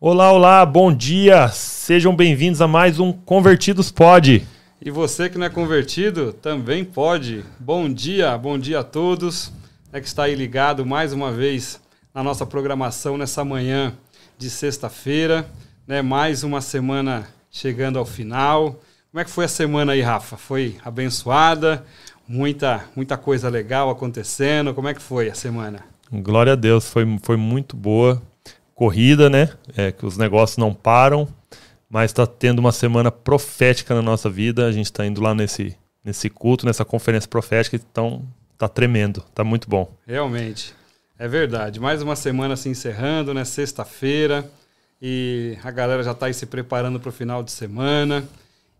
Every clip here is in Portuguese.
Olá, olá, bom dia! Sejam bem-vindos a mais um Convertidos Pod. E você que não é convertido, também pode. Bom dia, bom dia a todos é que está aí ligado mais uma vez na nossa programação nessa manhã de sexta-feira, né? Mais uma semana chegando ao final. Como é que foi a semana aí, Rafa? Foi abençoada? Muita, muita coisa legal acontecendo. Como é que foi a semana? Glória a Deus, foi, foi muito boa corrida, né? É, que os negócios não param, mas está tendo uma semana profética na nossa vida. A gente está indo lá nesse, nesse culto, nessa conferência profética, então tá tremendo, tá muito bom. Realmente, é verdade. Mais uma semana se encerrando, né? Sexta-feira, e a galera já está aí se preparando para o final de semana.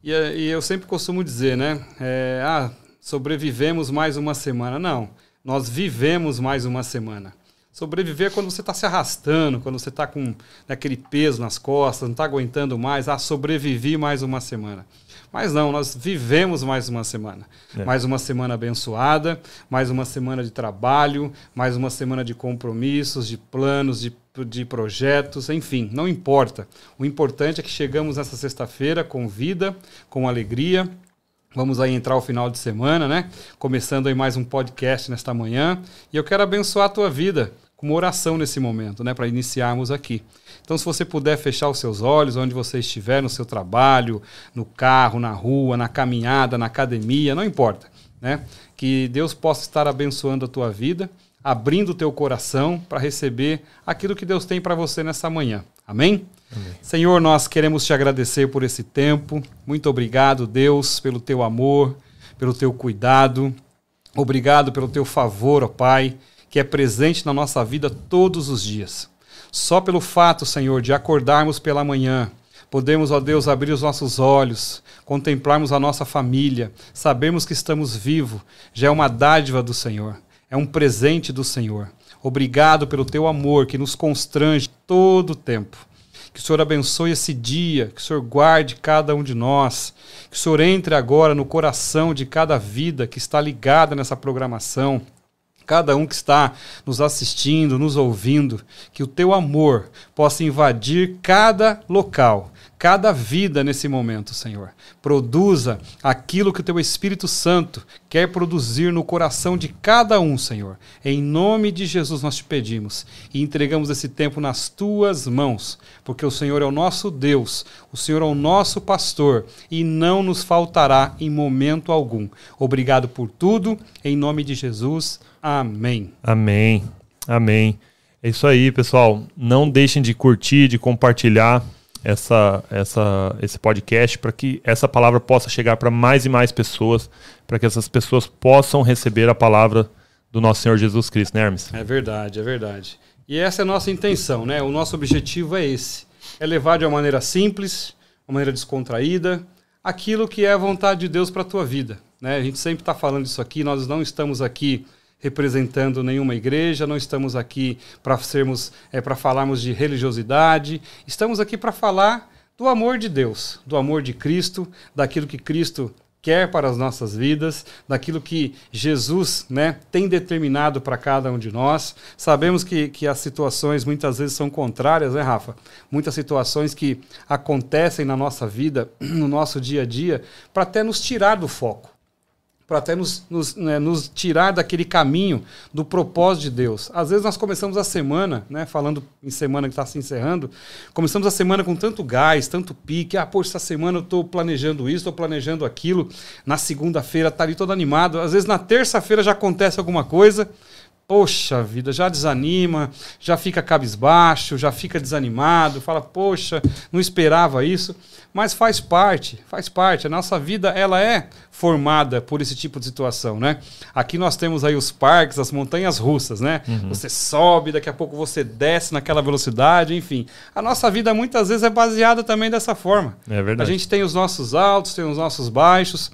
E, e, eu sempre costumo dizer, né? É, ah, sobrevivemos mais uma semana. Não, nós vivemos mais uma semana. Sobreviver é quando você está se arrastando, quando você está com né, aquele peso nas costas, não está aguentando mais. Ah, sobrevivi mais uma semana. Mas não, nós vivemos mais uma semana. É. Mais uma semana abençoada, mais uma semana de trabalho, mais uma semana de compromissos, de planos, de, de projetos, enfim, não importa. O importante é que chegamos nessa sexta-feira com vida, com alegria. Vamos aí entrar o final de semana, né? Começando aí mais um podcast nesta manhã. E eu quero abençoar a tua vida com uma oração nesse momento, né, para iniciarmos aqui. Então, se você puder fechar os seus olhos, onde você estiver, no seu trabalho, no carro, na rua, na caminhada, na academia, não importa, né? Que Deus possa estar abençoando a tua vida, abrindo o teu coração para receber aquilo que Deus tem para você nessa manhã. Amém? Amém? Senhor, nós queremos te agradecer por esse tempo. Muito obrigado, Deus, pelo teu amor, pelo teu cuidado. Obrigado pelo teu favor, ó Pai que é presente na nossa vida todos os dias. Só pelo fato, Senhor, de acordarmos pela manhã, podemos, ó Deus, abrir os nossos olhos, contemplarmos a nossa família, sabermos que estamos vivos, já é uma dádiva do Senhor, é um presente do Senhor. Obrigado pelo teu amor que nos constrange todo o tempo. Que o Senhor abençoe esse dia, que o Senhor guarde cada um de nós, que o Senhor entre agora no coração de cada vida que está ligada nessa programação cada um que está nos assistindo, nos ouvindo, que o teu amor possa invadir cada local, cada vida nesse momento, Senhor. Produza aquilo que o teu Espírito Santo quer produzir no coração de cada um, Senhor. Em nome de Jesus nós te pedimos e entregamos esse tempo nas tuas mãos, porque o Senhor é o nosso Deus, o Senhor é o nosso pastor e não nos faltará em momento algum. Obrigado por tudo, em nome de Jesus. Amém. Amém. Amém. É isso aí, pessoal. Não deixem de curtir, de compartilhar essa, essa, esse podcast para que essa palavra possa chegar para mais e mais pessoas, para que essas pessoas possam receber a palavra do nosso Senhor Jesus Cristo, né, Hermes? É verdade, é verdade. E essa é a nossa intenção, né? O nosso objetivo é esse: é levar de uma maneira simples, uma maneira descontraída, aquilo que é a vontade de Deus para a tua vida. Né? A gente sempre está falando isso aqui, nós não estamos aqui representando nenhuma igreja, não estamos aqui para sermos é, para falarmos de religiosidade, estamos aqui para falar do amor de Deus, do amor de Cristo, daquilo que Cristo quer para as nossas vidas, daquilo que Jesus né, tem determinado para cada um de nós. Sabemos que, que as situações muitas vezes são contrárias, né, Rafa? Muitas situações que acontecem na nossa vida, no nosso dia a dia, para até nos tirar do foco para até nos, nos, né, nos, tirar daquele caminho do propósito de Deus. Às vezes nós começamos a semana, né, falando em semana que está se encerrando, começamos a semana com tanto gás, tanto pique. Ah, poxa, essa semana eu estou planejando isso, estou planejando aquilo. Na segunda-feira está ali todo animado. Às vezes na terça-feira já acontece alguma coisa poxa vida, já desanima, já fica cabisbaixo, já fica desanimado, fala, poxa, não esperava isso, mas faz parte, faz parte. A nossa vida ela é formada por esse tipo de situação, né? Aqui nós temos aí os parques, as montanhas russas, né? Uhum. Você sobe, daqui a pouco você desce naquela velocidade, enfim. A nossa vida muitas vezes é baseada também dessa forma. É verdade. A gente tem os nossos altos, tem os nossos baixos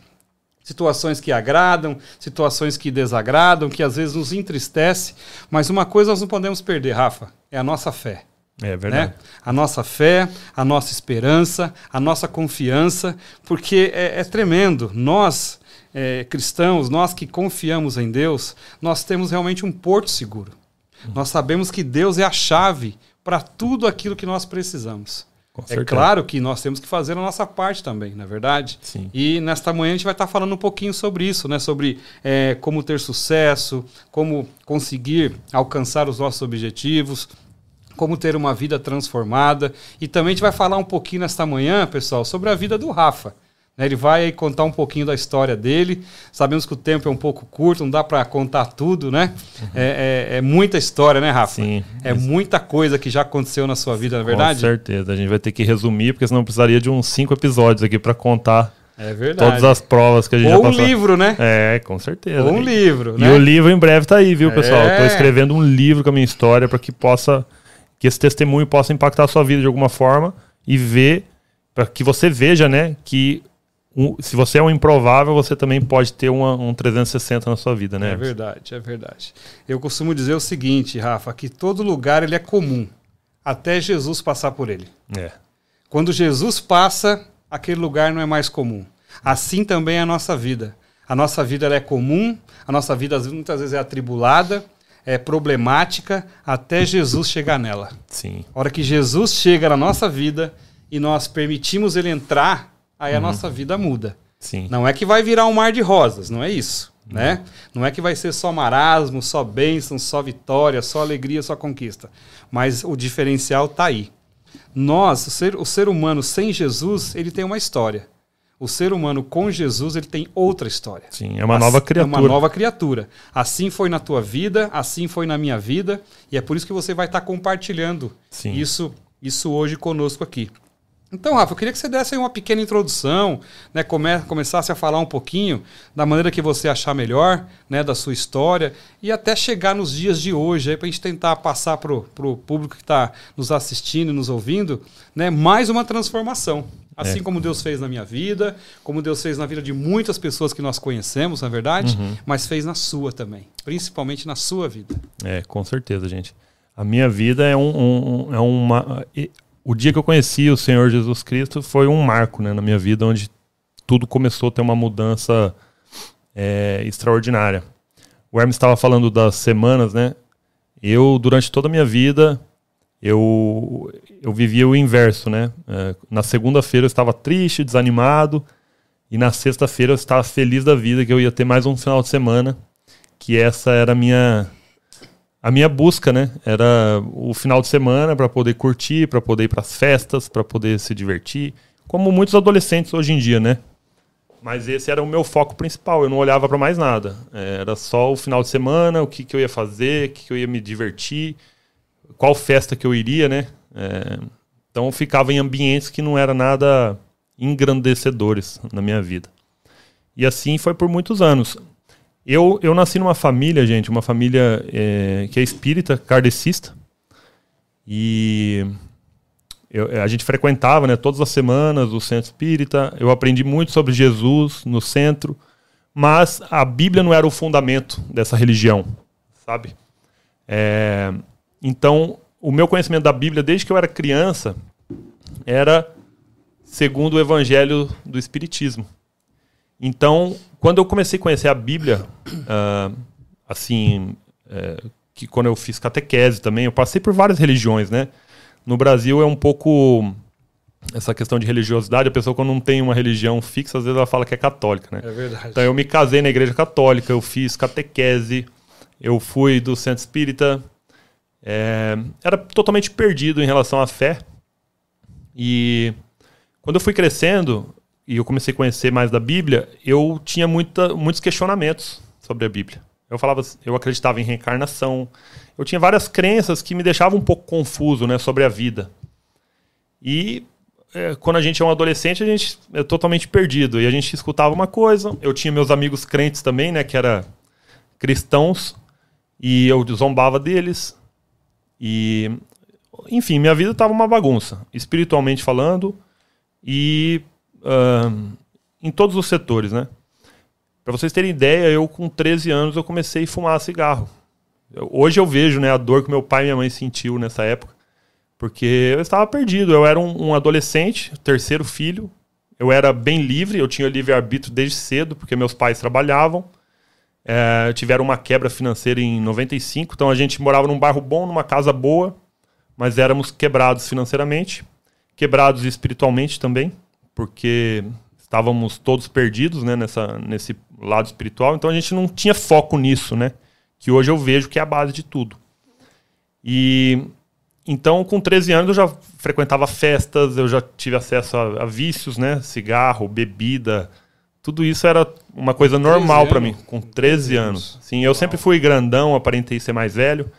situações que agradam, situações que desagradam, que às vezes nos entristece, mas uma coisa nós não podemos perder, Rafa, é a nossa fé. É verdade. Né? A nossa fé, a nossa esperança, a nossa confiança, porque é, é tremendo. Nós, é, cristãos, nós que confiamos em Deus, nós temos realmente um porto seguro. Nós sabemos que Deus é a chave para tudo aquilo que nós precisamos. É claro que nós temos que fazer a nossa parte também, na é verdade? Sim. E nesta manhã a gente vai estar falando um pouquinho sobre isso, né? Sobre é, como ter sucesso, como conseguir alcançar os nossos objetivos, como ter uma vida transformada. E também a gente vai falar um pouquinho nesta manhã, pessoal, sobre a vida do Rafa. Né, ele vai contar um pouquinho da história dele. Sabemos que o tempo é um pouco curto, não dá para contar tudo, né? Uhum. É, é, é, muita história, né, Rafa? Sim. É muita coisa que já aconteceu na sua vida, na é verdade? Com certeza. A gente vai ter que resumir, porque senão precisaria de uns cinco episódios aqui para contar é verdade. Todas as provas que a gente Ou já passou. um livro, né? É, com certeza. Ou um livro, né? E o livro em breve tá aí, viu, pessoal? É. Tô escrevendo um livro com a minha história para que possa que esse testemunho possa impactar a sua vida de alguma forma e ver para que você veja, né, que um, se você é um improvável, você também pode ter uma, um 360 na sua vida, né? É verdade, é verdade. Eu costumo dizer o seguinte, Rafa, que todo lugar ele é comum, até Jesus passar por ele. É. Quando Jesus passa, aquele lugar não é mais comum. Assim também é a nossa vida. A nossa vida é comum, a nossa vida muitas vezes é atribulada, é problemática, até Jesus chegar nela. Sim. A hora que Jesus chega na nossa vida e nós permitimos ele entrar, aí uhum. a nossa vida muda. Sim. Não é que vai virar um mar de rosas, não é isso. Uhum. Né? Não é que vai ser só marasmo, só bênção, só vitória, só alegria, só conquista. Mas o diferencial está aí. Nós, o ser, o ser humano sem Jesus, ele tem uma história. O ser humano com Jesus, ele tem outra história. Sim, é uma nova criatura. É uma nova criatura. Assim foi na tua vida, assim foi na minha vida, e é por isso que você vai estar compartilhando Sim. isso isso hoje conosco aqui. Então, Rafa, eu queria que você desse uma pequena introdução, né, come, começasse a falar um pouquinho da maneira que você achar melhor, né, da sua história, e até chegar nos dias de hoje, para a gente tentar passar para o público que está nos assistindo e nos ouvindo, né, mais uma transformação. Assim é. como Deus fez na minha vida, como Deus fez na vida de muitas pessoas que nós conhecemos, na é verdade, uhum. mas fez na sua também, principalmente na sua vida. É, com certeza, gente. A minha vida é, um, um é uma o dia que eu conheci o Senhor Jesus Cristo foi um marco né, na minha vida, onde tudo começou a ter uma mudança é, extraordinária. O Hermes estava falando das semanas, né? Eu, durante toda a minha vida, eu, eu vivia o inverso, né? É, na segunda-feira eu estava triste, desanimado, e na sexta-feira eu estava feliz da vida que eu ia ter mais um final de semana, que essa era a minha a minha busca, né, era o final de semana para poder curtir, para poder ir para as festas, para poder se divertir, como muitos adolescentes hoje em dia, né? Mas esse era o meu foco principal, eu não olhava para mais nada. Era só o final de semana, o que, que eu ia fazer, o que, que eu ia me divertir, qual festa que eu iria, né? É, então eu ficava em ambientes que não eram nada engrandecedores na minha vida. E assim foi por muitos anos. Eu, eu nasci numa família, gente, uma família é, que é espírita, kardecista. E eu, a gente frequentava né, todas as semanas o centro espírita. Eu aprendi muito sobre Jesus no centro. Mas a Bíblia não era o fundamento dessa religião, sabe? É, então, o meu conhecimento da Bíblia, desde que eu era criança, era segundo o evangelho do Espiritismo. Então, quando eu comecei a conhecer a Bíblia, uh, assim, é, que quando eu fiz catequese também, eu passei por várias religiões, né? No Brasil é um pouco essa questão de religiosidade, a pessoa quando não tem uma religião fixa, às vezes ela fala que é católica, né? É verdade. Então eu me casei na igreja católica, eu fiz catequese, eu fui do centro espírita, é, era totalmente perdido em relação à fé. E quando eu fui crescendo, e eu comecei a conhecer mais da Bíblia, eu tinha muita, muitos questionamentos sobre a Bíblia. Eu falava, eu acreditava em reencarnação. Eu tinha várias crenças que me deixavam um pouco confuso, né, sobre a vida. E é, quando a gente é um adolescente, a gente é totalmente perdido. E a gente escutava uma coisa, eu tinha meus amigos crentes também, né, que era cristãos, e eu zombava deles. E enfim, minha vida estava uma bagunça, espiritualmente falando, e uh, em todos os setores, né? Para vocês terem ideia, eu com 13 anos eu comecei a fumar cigarro. Eu, hoje eu vejo né, a dor que meu pai e minha mãe sentiu nessa época, porque eu estava perdido. Eu era um, um adolescente, terceiro filho. Eu era bem livre, eu tinha livre arbítrio desde cedo, porque meus pais trabalhavam. É, tiveram uma quebra financeira em 95, então a gente morava num bairro bom, numa casa boa, mas éramos quebrados financeiramente, quebrados espiritualmente também, porque estávamos todos perdidos né, nessa, nesse lado espiritual, então a gente não tinha foco nisso, né? Que hoje eu vejo que é a base de tudo. E então, com 13 anos, eu já frequentava festas, eu já tive acesso a, a vícios, né? Cigarro, bebida, tudo isso era uma coisa normal para mim, com 13 anos. Sim, eu Uau. sempre fui grandão, aparentei ser mais velho.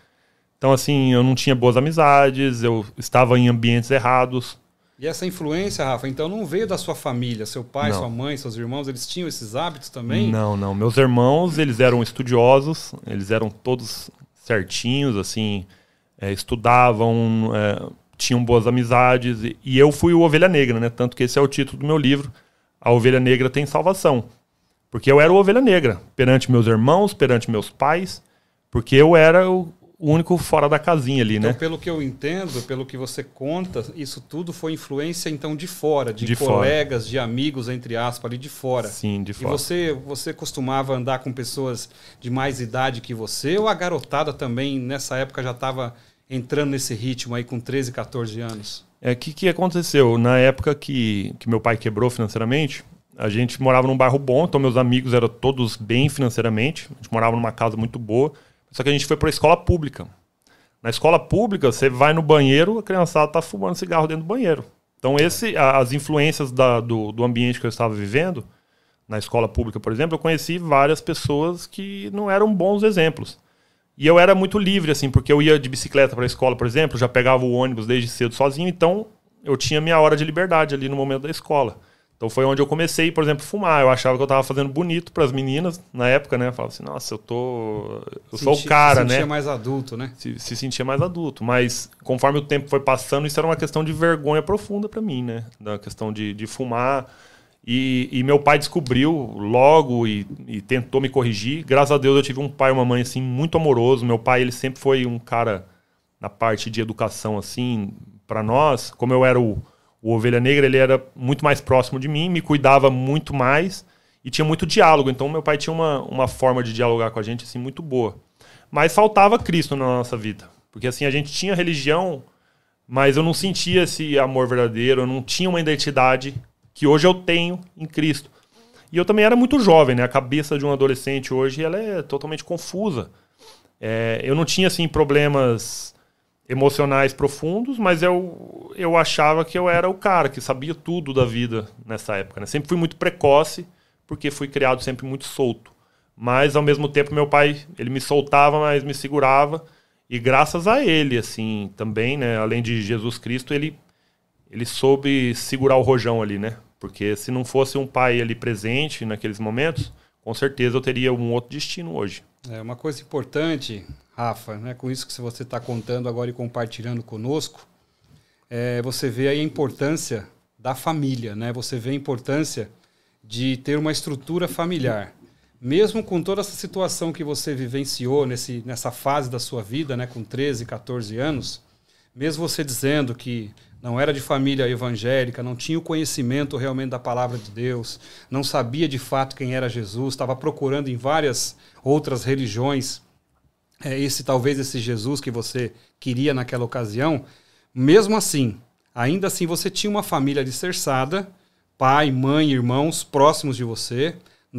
Então, assim, eu não tinha boas amizades, eu estava em ambientes errados. E essa influência, Rafa, então não veio da sua família? Seu pai, não. sua mãe, seus irmãos, eles tinham esses hábitos também? Não, não. Meus irmãos, eles eram estudiosos, eles eram todos certinhos, assim, é, estudavam, é, tinham boas amizades. E, e eu fui o Ovelha Negra, né? Tanto que esse é o título do meu livro a ovelha negra tem salvação. Porque eu era a ovelha negra perante meus irmãos, perante meus pais, porque eu era o único fora da casinha ali, então, né? pelo que eu entendo, pelo que você conta, isso tudo foi influência então de fora, de, de colegas, fora. de amigos entre aspas ali de fora. Sim, de fora. E você você costumava andar com pessoas de mais idade que você ou a garotada também nessa época já estava entrando nesse ritmo aí com 13, 14 anos? É que que aconteceu na época que, que meu pai quebrou financeiramente. A gente morava num bairro bom, então meus amigos eram todos bem financeiramente. A gente morava numa casa muito boa. Só que a gente foi para a escola pública. Na escola pública, você vai no banheiro, a criançada tá fumando cigarro dentro do banheiro. Então, esse, as influências da, do, do ambiente que eu estava vivendo, na escola pública, por exemplo, eu conheci várias pessoas que não eram bons exemplos. E eu era muito livre, assim, porque eu ia de bicicleta para a escola, por exemplo, já pegava o ônibus desde cedo sozinho, então eu tinha minha hora de liberdade ali no momento da escola. Então foi onde eu comecei, por exemplo, a fumar. Eu achava que eu estava fazendo bonito para as meninas na época, né? Eu falava assim, nossa, eu tô. Eu sou o cara, né? Se sentia mais adulto, né? Se, se sentia mais adulto. Mas conforme o tempo foi passando, isso era uma questão de vergonha profunda para mim, né? Da questão de, de fumar. E, e, meu pai descobriu logo e, e, tentou me corrigir. Graças a Deus eu tive um pai e uma mãe assim muito amoroso. Meu pai ele sempre foi um cara na parte de educação assim para nós. Como eu era o, o ovelha negra, ele era muito mais próximo de mim, me cuidava muito mais e tinha muito diálogo. Então meu pai tinha uma, uma forma de dialogar com a gente assim muito boa. Mas faltava Cristo na nossa vida, porque assim a gente tinha religião, mas eu não sentia esse amor verdadeiro, eu não tinha uma identidade que hoje eu tenho em Cristo. E eu também era muito jovem, né? A cabeça de um adolescente hoje ela é totalmente confusa. É, eu não tinha assim problemas emocionais profundos, mas eu, eu achava que eu era o cara que sabia tudo da vida nessa época. Né? Sempre fui muito precoce, porque fui criado sempre muito solto. Mas ao mesmo tempo meu pai ele me soltava, mas me segurava. E graças a ele, assim, também, né? Além de Jesus Cristo, ele ele soube segurar o rojão ali, né? Porque se não fosse um pai ali presente naqueles momentos, com certeza eu teria um outro destino hoje. É uma coisa importante, Rafa, né, com isso que você está contando agora e compartilhando conosco, é, você vê a importância da família, né? Você vê a importância de ter uma estrutura familiar. Mesmo com toda essa situação que você vivenciou nesse, nessa fase da sua vida, né, com 13, 14 anos, mesmo você dizendo que não era de família evangélica, não tinha o conhecimento realmente da palavra de Deus, não sabia de fato quem era Jesus, estava procurando em várias outras religiões é, esse talvez esse Jesus que você queria naquela ocasião. Mesmo assim, ainda assim você tinha uma família alicerçada, pai, mãe, irmãos próximos de você.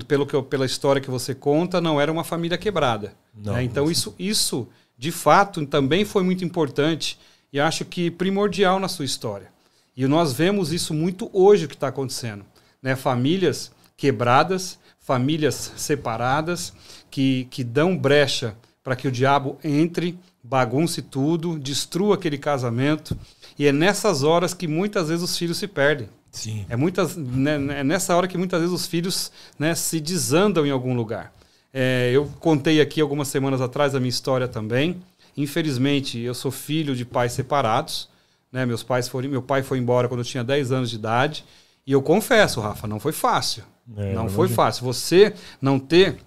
Pelo que pela história que você conta, não era uma família quebrada. Não, é, então isso, isso de fato também foi muito importante e acho que primordial na sua história. E nós vemos isso muito hoje o que está acontecendo. Né? Famílias quebradas, famílias separadas, que, que dão brecha para que o diabo entre, bagunce tudo, destrua aquele casamento. E é nessas horas que muitas vezes os filhos se perdem. Sim. É, muitas, né, é nessa hora que muitas vezes os filhos né, se desandam em algum lugar. É, eu contei aqui algumas semanas atrás a minha história também. Infelizmente, eu sou filho de pais separados. Né? Meus pais foram, meu pai foi embora quando eu tinha 10 anos de idade. E eu confesso, Rafa, não foi fácil. É, não foi fácil. Você não ter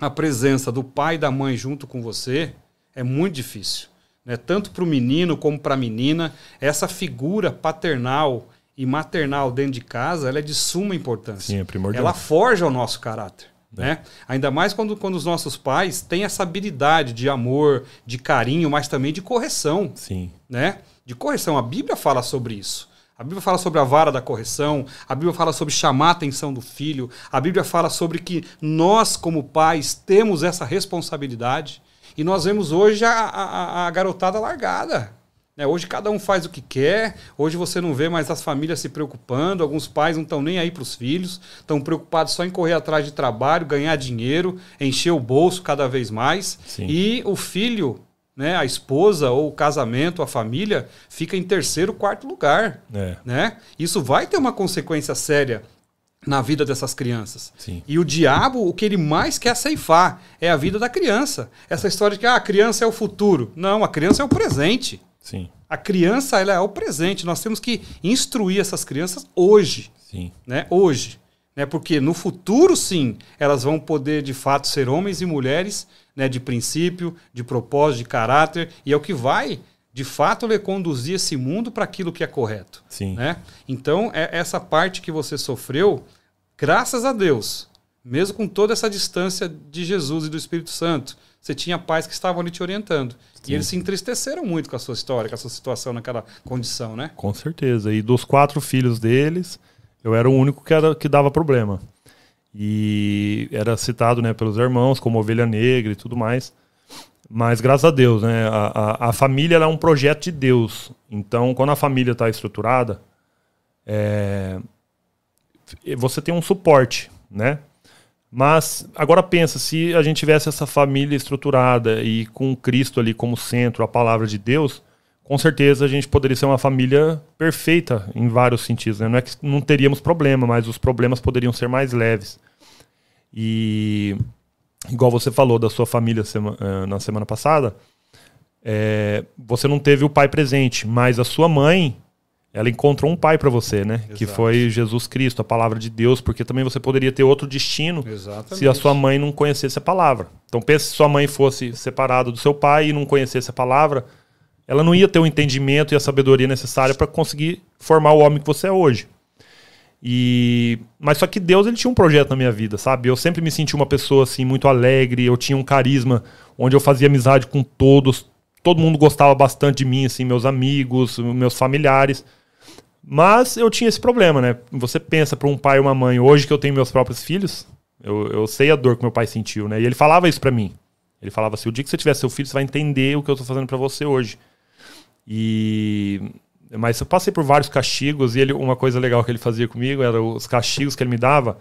a presença do pai e da mãe junto com você é muito difícil. Né? Tanto para o menino como para a menina, essa figura paternal e maternal dentro de casa ela é de suma importância. Sim, é primordial. Ela forja o nosso caráter. Né? Ainda mais quando, quando os nossos pais têm essa habilidade de amor, de carinho, mas também de correção. Sim. Né? De correção. A Bíblia fala sobre isso. A Bíblia fala sobre a vara da correção, a Bíblia fala sobre chamar a atenção do filho, a Bíblia fala sobre que nós, como pais, temos essa responsabilidade. E nós vemos hoje a, a, a garotada largada. Né? Hoje cada um faz o que quer, hoje você não vê mais as famílias se preocupando, alguns pais não estão nem aí para os filhos, estão preocupados só em correr atrás de trabalho, ganhar dinheiro, encher o bolso cada vez mais. Sim. E o filho né, a esposa ou o casamento, a família, fica em terceiro, quarto lugar. É. Né? Isso vai ter uma consequência séria na vida dessas crianças. Sim. E o diabo, o que ele mais quer ceifar é a vida da criança. Essa história de que ah, a criança é o futuro. Não, a criança é o presente. Sim. A criança ela é o presente. Nós temos que instruir essas crianças hoje. Sim. Né? Hoje. Né? Porque no futuro, sim, elas vão poder de fato ser homens e mulheres né, de princípio, de propósito, de caráter, e é o que vai, de fato, lhe conduzir esse mundo para aquilo que é correto. Sim. Né? Então, é essa parte que você sofreu, graças a Deus, mesmo com toda essa distância de Jesus e do Espírito Santo, você tinha pais que estavam ali te orientando. Sim. E eles se entristeceram muito com a sua história, com a sua situação naquela condição, né? Com certeza. E dos quatro filhos deles, eu era o único que, era, que dava problema. E era citado né, pelos irmãos como ovelha negra e tudo mais. Mas graças a Deus, né, a, a, a família é um projeto de Deus. Então, quando a família está estruturada, é, você tem um suporte, né? Mas agora pensa, se a gente tivesse essa família estruturada e com Cristo ali como centro, a palavra de Deus, com certeza a gente poderia ser uma família perfeita em vários sentidos. Né? Não é que não teríamos problema, mas os problemas poderiam ser mais leves. E igual você falou da sua família sema, eh, na semana passada, é, você não teve o pai presente, mas a sua mãe, ela encontrou um pai para você, né? Exato. Que foi Jesus Cristo, a palavra de Deus, porque também você poderia ter outro destino Exatamente. se a sua mãe não conhecesse a palavra. Então pense se sua mãe fosse separada do seu pai e não conhecesse a palavra, ela não ia ter o entendimento e a sabedoria necessária para conseguir formar o homem que você é hoje. E mas só que Deus ele tinha um projeto na minha vida, sabe? Eu sempre me senti uma pessoa assim muito alegre, eu tinha um carisma onde eu fazia amizade com todos, todo mundo gostava bastante de mim, assim, meus amigos, meus familiares. Mas eu tinha esse problema, né? Você pensa para um pai e uma mãe, hoje que eu tenho meus próprios filhos, eu, eu sei a dor que meu pai sentiu, né? E ele falava isso para mim. Ele falava assim: o dia que você tiver seu filho, você vai entender o que eu tô fazendo para você hoje. E mas eu passei por vários castigos e ele uma coisa legal que ele fazia comigo era os castigos que ele me dava.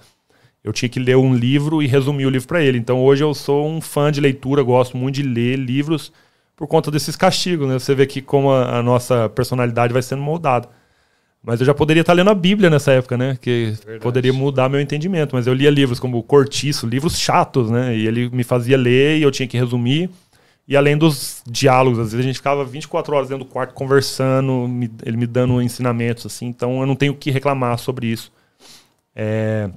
Eu tinha que ler um livro e resumir o livro para ele. Então hoje eu sou um fã de leitura, gosto muito de ler livros por conta desses castigos, né? Você vê que como a, a nossa personalidade vai sendo moldada. Mas eu já poderia estar lendo a Bíblia nessa época, né? Que Verdade. poderia mudar meu entendimento. Mas eu lia livros como Cortiço, livros chatos, né? E ele me fazia ler e eu tinha que resumir. E além dos diálogos, às vezes a gente ficava 24 horas dentro do quarto conversando, me- ele me dando ensinamentos, assim. Então eu não tenho o que reclamar sobre isso. É,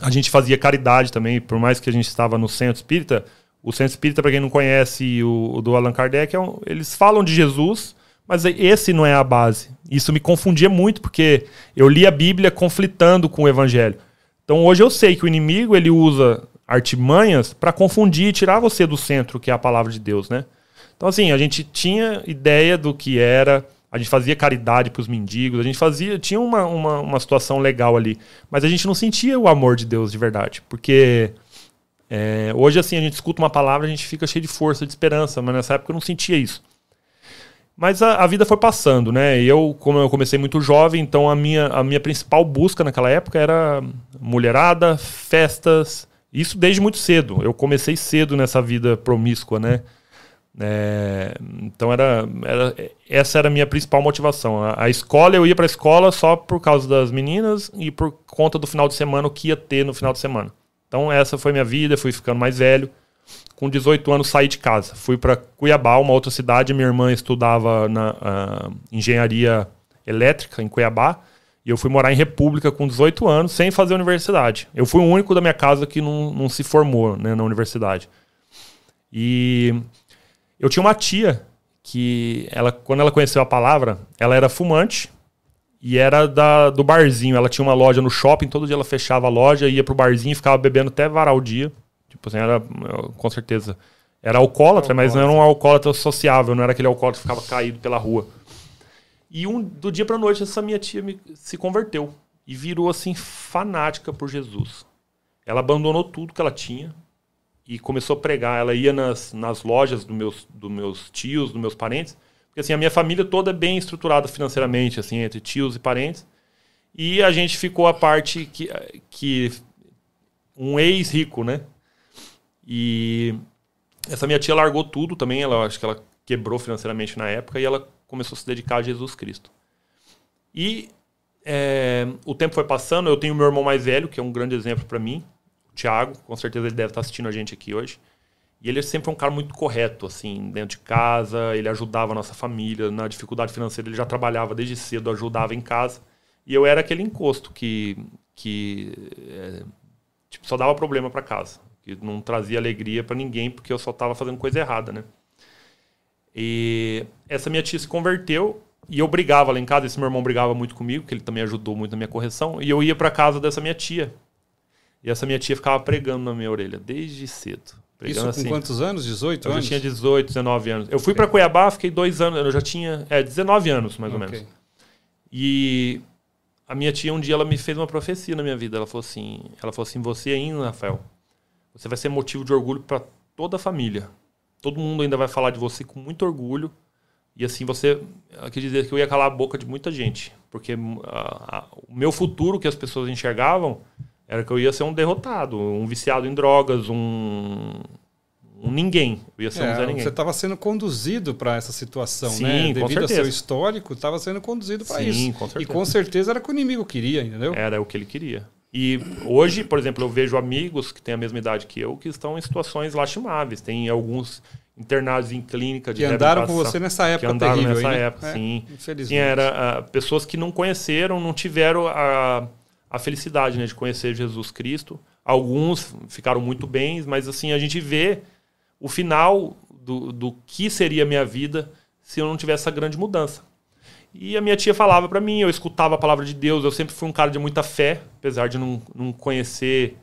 a gente fazia caridade também, por mais que a gente estava no centro espírita. O centro espírita, para quem não conhece, o, o do Allan Kardec, é um- eles falam de Jesus, mas esse não é a base. Isso me confundia muito, porque eu li a Bíblia conflitando com o Evangelho. Então hoje eu sei que o inimigo ele usa artimanhas para confundir e tirar você do centro, que é a palavra de Deus, né? Então assim, a gente tinha ideia do que era, a gente fazia caridade para os mendigos, a gente fazia, tinha uma, uma, uma situação legal ali, mas a gente não sentia o amor de Deus de verdade, porque é, hoje assim a gente escuta uma palavra, a gente fica cheio de força, de esperança, mas nessa época eu não sentia isso. Mas a, a vida foi passando, né? Eu, como eu comecei muito jovem, então a minha, a minha principal busca naquela época era mulherada, festas, isso desde muito cedo. Eu comecei cedo nessa vida promíscua, né? É, então era, era- essa era a minha principal motivação. A, a escola, eu ia para escola só por causa das meninas e por conta do final de semana, o que ia ter no final de semana. Então essa foi minha vida, fui ficando mais velho. Com 18 anos saí de casa, fui para Cuiabá, uma outra cidade. Minha irmã estudava na ah, engenharia elétrica em Cuiabá e eu fui morar em República com 18 anos sem fazer universidade. Eu fui o único da minha casa que não, não se formou né, na universidade. E eu tinha uma tia que ela, quando ela conheceu a palavra, ela era fumante e era da, do barzinho. Ela tinha uma loja no shopping, todo dia ela fechava a loja, ia pro barzinho e ficava bebendo até varar o dia. Tipo assim, era com certeza. Era alcoólatra, mas não era um alcoólatra sociável, não era aquele alcoólatra que ficava caído pela rua. E um, do dia pra noite, essa minha tia me, se converteu e virou assim fanática por Jesus. Ela abandonou tudo que ela tinha e começou a pregar. Ela ia nas, nas lojas dos meus, do meus tios, dos meus parentes, porque assim, a minha família toda é bem estruturada financeiramente, assim, entre tios e parentes. E a gente ficou a parte que, que um ex-rico, né? E essa minha tia largou tudo também, ela acho que ela quebrou financeiramente na época e ela começou a se dedicar a Jesus Cristo. E é, o tempo foi passando, eu tenho meu irmão mais velho, que é um grande exemplo para mim, o Thiago, com certeza ele deve estar assistindo a gente aqui hoje. E ele sempre foi um cara muito correto, assim, dentro de casa, ele ajudava a nossa família, na dificuldade financeira ele já trabalhava desde cedo, ajudava em casa. E eu era aquele encosto que, que é, tipo, só dava problema para casa, que não trazia alegria para ninguém porque eu só estava fazendo coisa errada, né? E essa minha tia se converteu e eu brigava lá em casa, esse meu irmão brigava muito comigo, que ele também ajudou muito na minha correção, e eu ia para casa dessa minha tia. E essa minha tia ficava pregando na minha orelha desde cedo. Isso com assim. quantos anos? 18 eu anos? Eu tinha 18, 19 anos. Eu fui para Cuiabá, fiquei dois anos, eu já tinha é, 19 anos, mais okay. ou menos. E a minha tia, um dia, ela me fez uma profecia na minha vida. Ela falou assim, ela falou assim, você ainda, Rafael, você vai ser motivo de orgulho para toda a família. Todo mundo ainda vai falar de você com muito orgulho. E assim, você... Quer dizer que eu ia calar a boca de muita gente. Porque a, a, o meu futuro, que as pessoas enxergavam era que eu ia ser um derrotado, um viciado em drogas, um, um ninguém. Eu ia ser é, um Zé Ninguém. Você estava sendo conduzido para essa situação, Sim, né? Devido ao seu histórico, estava sendo conduzido para isso. Sim, com certeza. E com certeza era o que o inimigo queria, entendeu? Era o que ele queria. E hoje, por exemplo, eu vejo amigos que têm a mesma idade que eu que estão em situações lastimáveis. Tem alguns internados em clínica de que andaram com você nessa época que andaram terrível, nessa aí, né? época, é, sim. Infelizmente. Sim, era uh, pessoas que não conheceram, não tiveram a a felicidade né, de conhecer Jesus Cristo. Alguns ficaram muito bem, mas assim a gente vê o final do, do que seria a minha vida se eu não tivesse essa grande mudança. E a minha tia falava para mim, eu escutava a palavra de Deus, eu sempre fui um cara de muita fé, apesar de não, não conhecer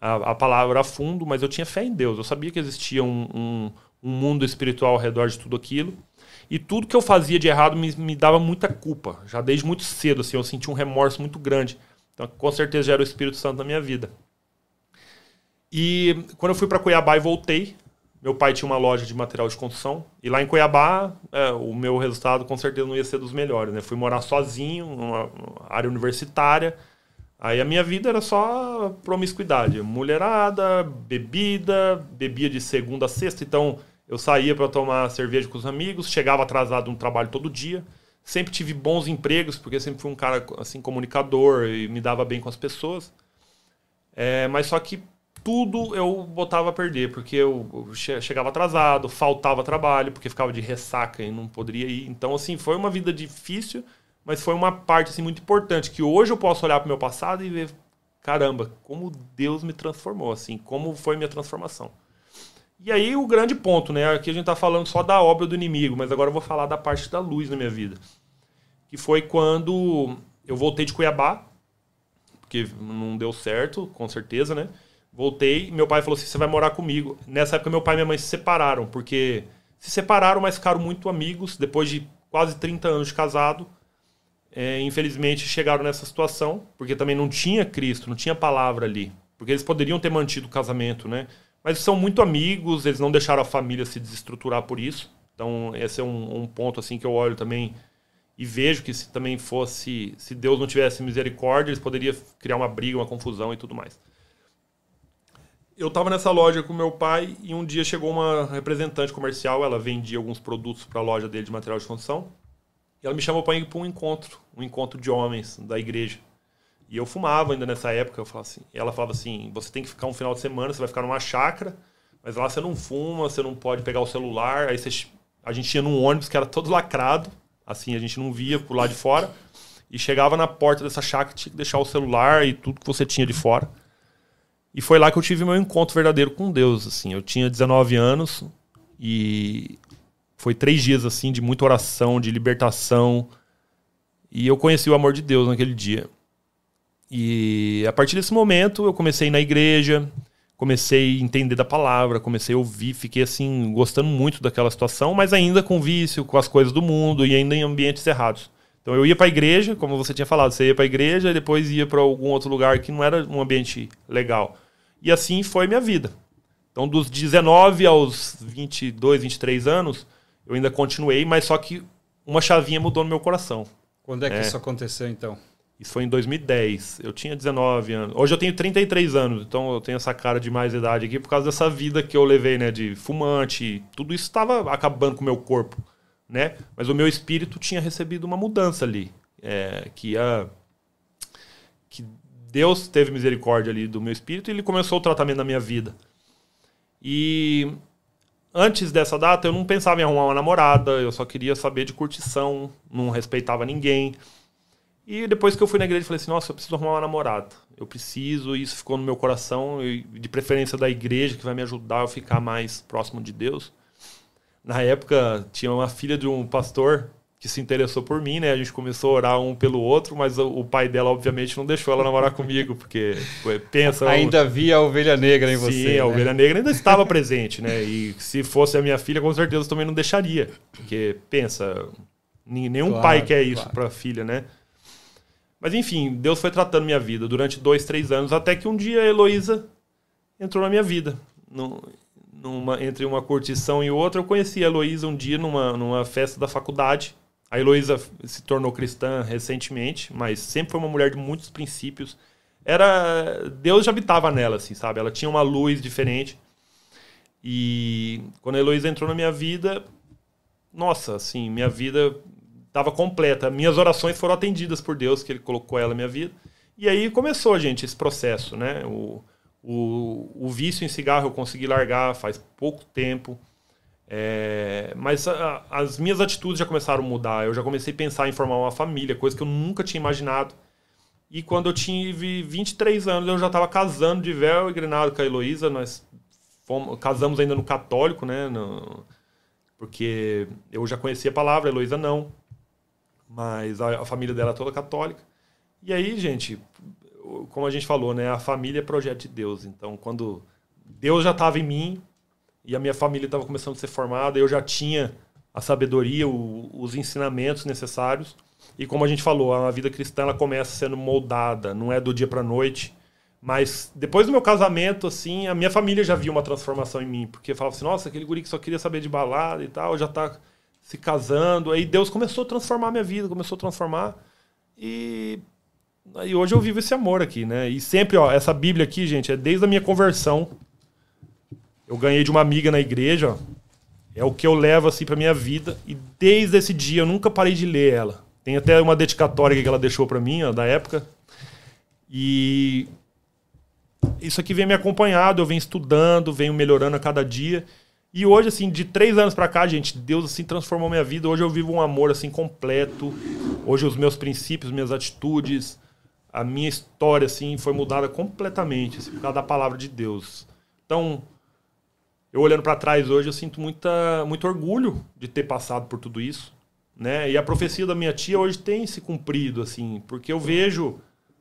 a, a palavra a fundo, mas eu tinha fé em Deus. Eu sabia que existia um, um, um mundo espiritual ao redor de tudo aquilo. E tudo que eu fazia de errado me, me dava muita culpa. Já desde muito cedo, assim, eu sentia um remorso muito grande. Então, com certeza já era o Espírito Santo na minha vida. E quando eu fui para Cuiabá e voltei, meu pai tinha uma loja de material de construção. E lá em Cuiabá, é, o meu resultado com certeza não ia ser dos melhores. Né? Fui morar sozinho, numa área universitária. Aí a minha vida era só promiscuidade. Mulherada, bebida, bebia de segunda a sexta. Então eu saía para tomar cerveja com os amigos, chegava atrasado no trabalho todo dia. Sempre tive bons empregos, porque sempre fui um cara assim comunicador e me dava bem com as pessoas. É, mas só que tudo eu botava a perder, porque eu chegava atrasado, faltava trabalho, porque ficava de ressaca e não poderia ir. Então, assim, foi uma vida difícil, mas foi uma parte assim, muito importante, que hoje eu posso olhar para o meu passado e ver, caramba, como Deus me transformou, assim, como foi minha transformação. E aí o grande ponto, né? Aqui a gente está falando só da obra do inimigo, mas agora eu vou falar da parte da luz na minha vida. Que foi quando eu voltei de Cuiabá, porque não deu certo, com certeza, né? Voltei, meu pai falou assim: você vai morar comigo. Nessa época, meu pai e minha mãe se separaram, porque se separaram, mas ficaram muito amigos. Depois de quase 30 anos de casado, é, infelizmente chegaram nessa situação, porque também não tinha Cristo, não tinha palavra ali. Porque eles poderiam ter mantido o casamento, né? Mas são muito amigos, eles não deixaram a família se desestruturar por isso. Então, esse é um, um ponto assim que eu olho também e vejo que se também fosse, se Deus não tivesse misericórdia, eles poderiam criar uma briga, uma confusão e tudo mais. Eu estava nessa loja com meu pai e um dia chegou uma representante comercial, ela vendia alguns produtos para a loja dele de material de construção. E ela me chamou para ir para um encontro, um encontro de homens da igreja. E eu fumava ainda nessa época. Eu falava assim, ela falava assim: você tem que ficar um final de semana, você vai ficar numa chácara, mas lá você não fuma, você não pode pegar o celular. Aí você, a gente ia num ônibus que era todo lacrado, assim, a gente não via por lá de fora. E chegava na porta dessa chácara, tinha que deixar o celular e tudo que você tinha de fora. E foi lá que eu tive meu encontro verdadeiro com Deus, assim. Eu tinha 19 anos e foi três dias, assim, de muita oração, de libertação, E eu conheci o amor de Deus naquele dia. E a partir desse momento eu comecei na igreja, comecei a entender da palavra, comecei a ouvir, fiquei assim, gostando muito daquela situação, mas ainda com vício, com as coisas do mundo e ainda em ambientes errados. Então eu ia para a igreja, como você tinha falado, você ia para a igreja e depois ia para algum outro lugar que não era um ambiente legal. E assim foi minha vida. Então dos 19 aos 22, 23 anos, eu ainda continuei, mas só que uma chavinha mudou no meu coração. Quando é que é. isso aconteceu então? Isso foi em 2010. Eu tinha 19 anos. Hoje eu tenho 33 anos, então eu tenho essa cara de mais idade aqui por causa dessa vida que eu levei, né? De fumante. Tudo isso estava acabando com o meu corpo, né? Mas o meu espírito tinha recebido uma mudança ali. É, que a. Que Deus teve misericórdia ali do meu espírito e ele começou o tratamento da minha vida. E antes dessa data eu não pensava em arrumar uma namorada, eu só queria saber de curtição, não respeitava ninguém. E depois que eu fui na igreja, falei assim: nossa, eu preciso arrumar uma namorada. Eu preciso, e isso ficou no meu coração, de preferência da igreja, que vai me ajudar a ficar mais próximo de Deus. Na época, tinha uma filha de um pastor que se interessou por mim, né? A gente começou a orar um pelo outro, mas o, pai dela, obviamente, não deixou ela namorar comigo, porque pensa. Ainda via a ovelha negra em Sim, você. Sim, a né? ovelha negra ainda estava presente, né? E se fosse a minha filha, com certeza também não deixaria. Porque pensa, nenhum claro, pai quer isso claro. para a filha, né? Mas enfim, Deus foi tratando minha vida durante dois, três anos, até que um dia a Heloísa entrou na minha vida. Numa, entre uma curtição e outra, eu conheci a Heloísa um dia numa, numa festa da faculdade. A Heloísa se tornou cristã recentemente, mas sempre foi uma mulher de muitos princípios. Era Deus já habitava nela, assim, sabe? Ela tinha uma luz diferente. E quando a Heloísa entrou na minha vida, nossa, assim, minha vida estava completa. Minhas orações foram atendidas por Deus, que Ele colocou ela na minha vida. E aí começou, gente, esse processo, né? O, o, o vício em cigarro eu consegui largar faz pouco tempo. É, mas a, as minhas atitudes já começaram a mudar. Eu já comecei a pensar em formar uma família, coisa que eu nunca tinha imaginado. E quando eu tive 23 anos, eu já estava casando de véu e grenado com a Heloísa. Nós fomos, casamos ainda no católico, né? No, porque eu já conhecia a palavra, a Heloísa não mas a, a família dela é toda católica. E aí, gente, como a gente falou, né, a família é projeto de Deus. Então, quando Deus já estava em mim e a minha família estava começando a ser formada, eu já tinha a sabedoria, o, os ensinamentos necessários. E como a gente falou, a vida cristã ela começa sendo moldada, não é do dia para noite. Mas depois do meu casamento, assim, a minha família já viu uma transformação em mim, porque falava assim: "Nossa, aquele guri que só queria saber de balada e tal, já está se casando. Aí Deus começou a transformar a minha vida, começou a transformar. E aí hoje eu vivo esse amor aqui, né? E sempre, ó, essa Bíblia aqui, gente, é desde a minha conversão. Eu ganhei de uma amiga na igreja, ó. É o que eu levo assim para minha vida e desde esse dia eu nunca parei de ler ela. Tem até uma dedicatória que ela deixou para mim, ó, da época. E isso aqui vem me acompanhado, eu venho estudando, venho melhorando a cada dia. E hoje, assim, de três anos para cá, gente, Deus assim transformou minha vida. Hoje eu vivo um amor assim completo. Hoje os meus princípios, minhas atitudes, a minha história assim foi mudada completamente assim, por causa da palavra de Deus. Então, eu olhando para trás hoje, eu sinto muita, muito orgulho de ter passado por tudo isso, né? E a profecia da minha tia hoje tem se cumprido assim, porque eu vejo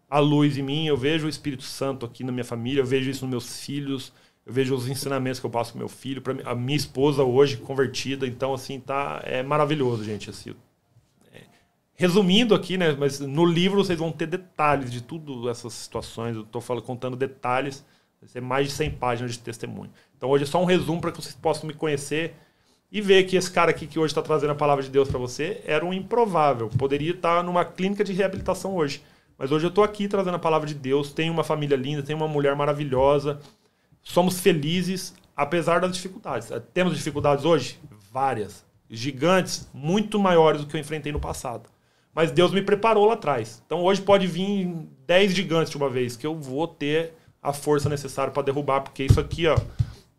a luz em mim, eu vejo o Espírito Santo aqui na minha família, eu vejo isso nos meus filhos eu vejo os ensinamentos que eu passo pro meu filho, para a minha esposa hoje convertida, então assim tá é maravilhoso, gente, assim. Resumindo aqui, né, mas no livro vocês vão ter detalhes de tudo essas situações, eu estou contando detalhes, vai ser mais de 100 páginas de testemunho. Então hoje é só um resumo para que vocês possam me conhecer e ver que esse cara aqui que hoje está trazendo a palavra de Deus para você era um improvável, poderia estar tá numa clínica de reabilitação hoje. Mas hoje eu estou aqui trazendo a palavra de Deus, tenho uma família linda, tenho uma mulher maravilhosa, somos felizes apesar das dificuldades. Temos dificuldades hoje? Várias. Gigantes, muito maiores do que eu enfrentei no passado. Mas Deus me preparou lá atrás. Então hoje pode vir 10 gigantes de uma vez, que eu vou ter a força necessária para derrubar, porque isso aqui, ó,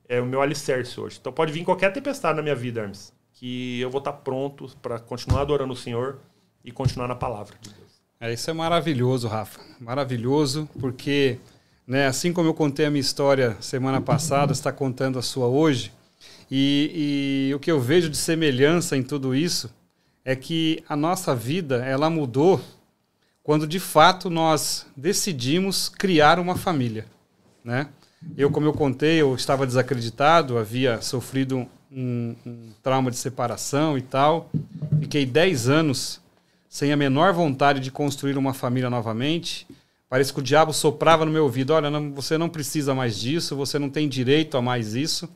é o meu alicerce hoje. Então pode vir qualquer tempestade na minha vida, Hermes, que eu vou estar pronto para continuar adorando o Senhor e continuar na palavra de Deus. É, isso é maravilhoso, Rafa. Maravilhoso, porque né? Assim como eu contei a minha história semana passada, está contando a sua hoje. E, e, o que eu vejo de semelhança em tudo isso é que a nossa vida ela mudou quando de fato nós decidimos criar uma família, né? Eu, como eu contei, eu estava desacreditado, havia sofrido um, um trauma de separação e tal. Fiquei 10 anos sem a menor vontade de construir uma família novamente. Parece que o diabo soprava no meu ouvido: olha, não, você não precisa mais disso, você não tem direito a mais isso,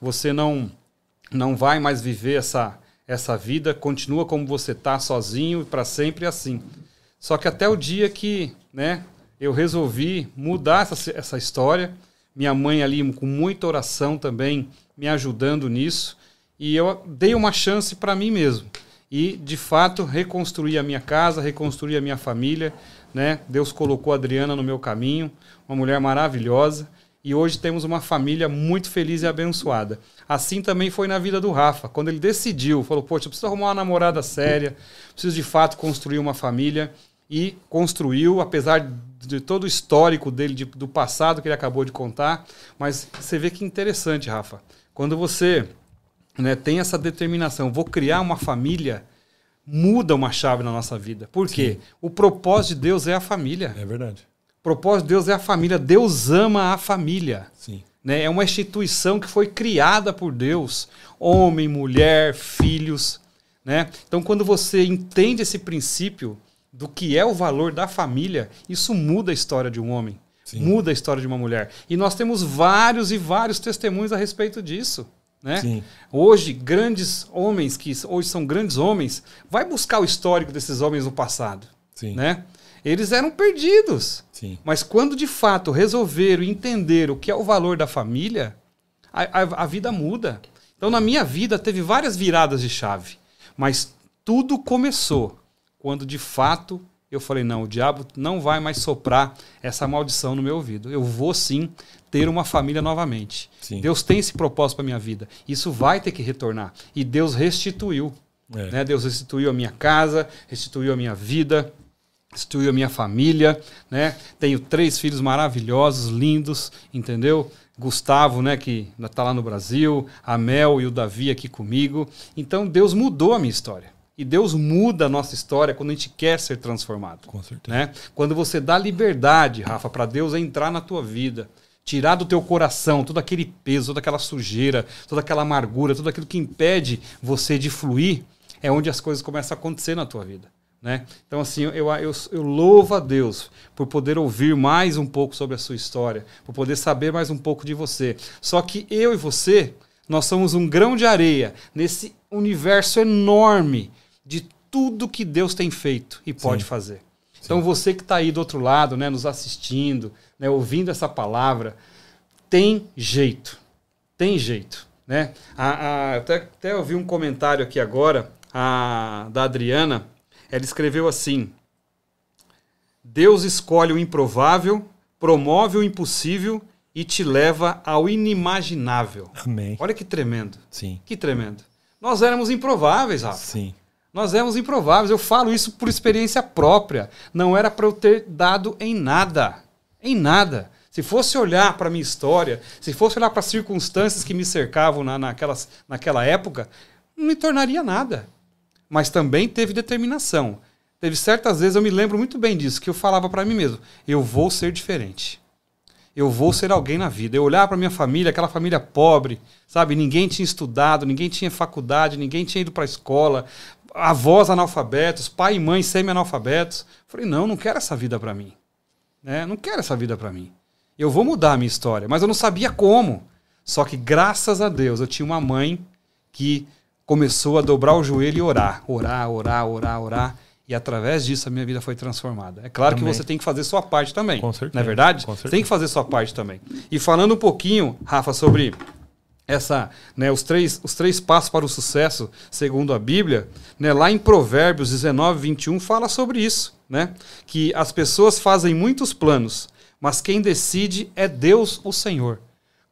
você não, não vai mais viver essa, essa vida, continua como você está, sozinho e para sempre assim. Só que até o dia que né, eu resolvi mudar essa, essa história, minha mãe ali com muita oração também me ajudando nisso, e eu dei uma chance para mim mesmo. E, de fato, reconstruí a minha casa, reconstruí a minha família. Né? Deus colocou a Adriana no meu caminho, uma mulher maravilhosa. E hoje temos uma família muito feliz e abençoada. Assim também foi na vida do Rafa. Quando ele decidiu, falou: Poxa, eu preciso arrumar uma namorada séria, preciso de fato construir uma família. E construiu, apesar de todo o histórico dele, de, do passado que ele acabou de contar. Mas você vê que interessante, Rafa. Quando você né, tem essa determinação, vou criar uma família, muda uma chave na nossa vida. Por quê? Sim. O propósito de Deus é a família. É verdade. Propósito de Deus é a família. Deus ama a família. Sim. Né? É uma instituição que foi criada por Deus. Homem, mulher, filhos. Né? Então, quando você entende esse princípio do que é o valor da família, isso muda a história de um homem. Sim. Muda a história de uma mulher. E nós temos vários e vários testemunhos a respeito disso. Né? Hoje, grandes homens, que hoje são grandes homens, vai buscar o histórico desses homens no passado. Sim. Né? Eles eram perdidos. Sim. Mas quando de fato resolveram entender o que é o valor da família, a, a, a vida muda. Então, na minha vida, teve várias viradas de chave. Mas tudo começou quando de fato eu falei: não, o diabo não vai mais soprar essa maldição no meu ouvido. Eu vou sim ter uma família novamente. Sim. Deus tem esse propósito para minha vida. Isso vai ter que retornar. E Deus restituiu. É. Né? Deus restituiu a minha casa, restituiu a minha vida, restituiu a minha família. Né? Tenho três filhos maravilhosos, lindos, entendeu? Gustavo, né, que está lá no Brasil, a Mel e o Davi aqui comigo. Então Deus mudou a minha história. E Deus muda a nossa história quando a gente quer ser transformado. Com certeza. Né? Quando você dá liberdade, Rafa, para Deus entrar na tua vida, tirar do teu coração todo aquele peso, toda aquela sujeira, toda aquela amargura, tudo aquilo que impede você de fluir, é onde as coisas começam a acontecer na tua vida. Né? Então, assim, eu, eu, eu, louvo a Deus por poder ouvir mais um pouco sobre a sua história, por poder saber mais um pouco de você. Só que eu e você, nós somos um grão de areia nesse universo enorme de tudo que Deus tem feito e pode Sim. fazer. Então você que está aí do outro lado, né, nos assistindo, né, ouvindo essa palavra, tem jeito, tem jeito, né? A, a, até, até ouvi um comentário aqui agora a, da Adriana, ela escreveu assim: Deus escolhe o improvável, promove o impossível e te leva ao inimaginável. Amém. Olha que tremendo. Sim. Que tremendo. Nós éramos improváveis, Rafa. Sim. Nós éramos improváveis. Eu falo isso por experiência própria. Não era para eu ter dado em nada. Em nada. Se fosse olhar para a minha história, se fosse olhar para as circunstâncias que me cercavam na, naquelas, naquela época, não me tornaria nada. Mas também teve determinação. Teve certas vezes, eu me lembro muito bem disso, que eu falava para mim mesmo: eu vou ser diferente. Eu vou ser alguém na vida. Eu olhava para minha família, aquela família pobre, sabe? Ninguém tinha estudado, ninguém tinha faculdade, ninguém tinha ido para a escola, avós analfabetos, pai e mãe semi-analfabetos. Falei, não, não quero essa vida para mim. Né? Não quero essa vida para mim. Eu vou mudar a minha história, mas eu não sabia como. Só que graças a Deus eu tinha uma mãe que começou a dobrar o joelho e orar, orar, orar, orar, orar. E através disso a minha vida foi transformada. É claro também. que você tem que fazer sua parte também. Com certeza. Não é verdade? Com certeza. Tem que fazer sua parte também. E falando um pouquinho, Rafa, sobre essa, né, os, três, os três passos para o sucesso, segundo a Bíblia, né, lá em Provérbios 19, 21, fala sobre isso. Né? Que as pessoas fazem muitos planos, mas quem decide é Deus, o Senhor.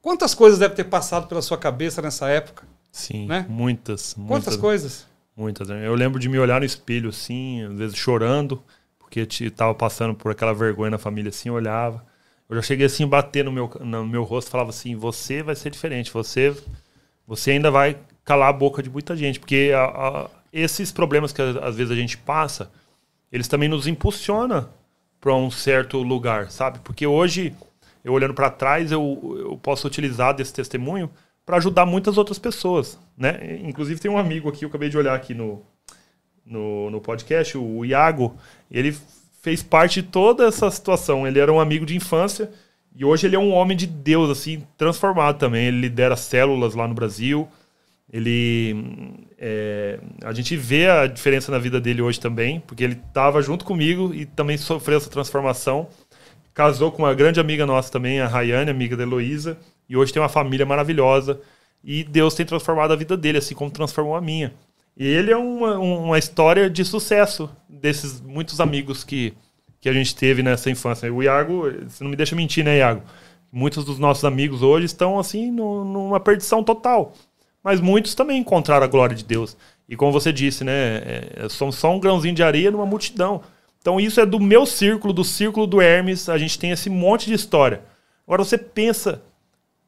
Quantas coisas deve ter passado pela sua cabeça nessa época? Sim, né? muitas, muitas. Quantas coisas? Muitas. Né? Eu lembro de me olhar no espelho assim, às vezes chorando, porque estava passando por aquela vergonha na família assim, eu olhava. Eu já cheguei assim, bater no meu, no meu rosto, falava assim: você vai ser diferente, você, você ainda vai calar a boca de muita gente, porque a, a, esses problemas que às vezes a gente passa, eles também nos impulsionam para um certo lugar, sabe? Porque hoje, eu olhando para trás, eu, eu posso utilizar desse testemunho para ajudar muitas outras pessoas, né? Inclusive tem um amigo aqui, eu acabei de olhar aqui no, no, no podcast, o Iago, ele fez parte de toda essa situação. Ele era um amigo de infância e hoje ele é um homem de Deus, assim, transformado também. Ele lidera células lá no Brasil. Ele. É, a gente vê a diferença na vida dele hoje também, porque ele estava junto comigo e também sofreu essa transformação. Casou com uma grande amiga nossa também, a Rayane, amiga da Heloísa, e hoje tem uma família maravilhosa. E Deus tem transformado a vida dele, assim como transformou a minha. E ele é uma, uma história de sucesso desses muitos amigos que, que a gente teve nessa infância. O Iago, você não me deixa mentir, né, Iago? Muitos dos nossos amigos hoje estão, assim, no, numa perdição total. Mas muitos também encontraram a glória de Deus. E como você disse, né, é, somos só um grãozinho de areia numa multidão. Então isso é do meu círculo, do círculo do Hermes, a gente tem esse monte de história. Agora você pensa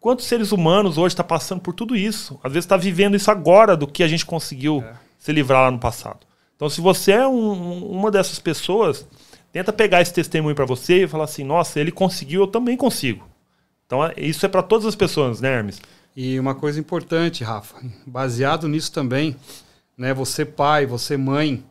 Quantos seres humanos hoje estão tá passando por tudo isso? Às vezes está vivendo isso agora do que a gente conseguiu é. se livrar lá no passado. Então, se você é um, uma dessas pessoas, tenta pegar esse testemunho para você e falar assim: nossa, ele conseguiu, eu também consigo. Então, é, isso é para todas as pessoas, né, Hermes? E uma coisa importante, Rafa, baseado nisso também, né, você pai, você mãe,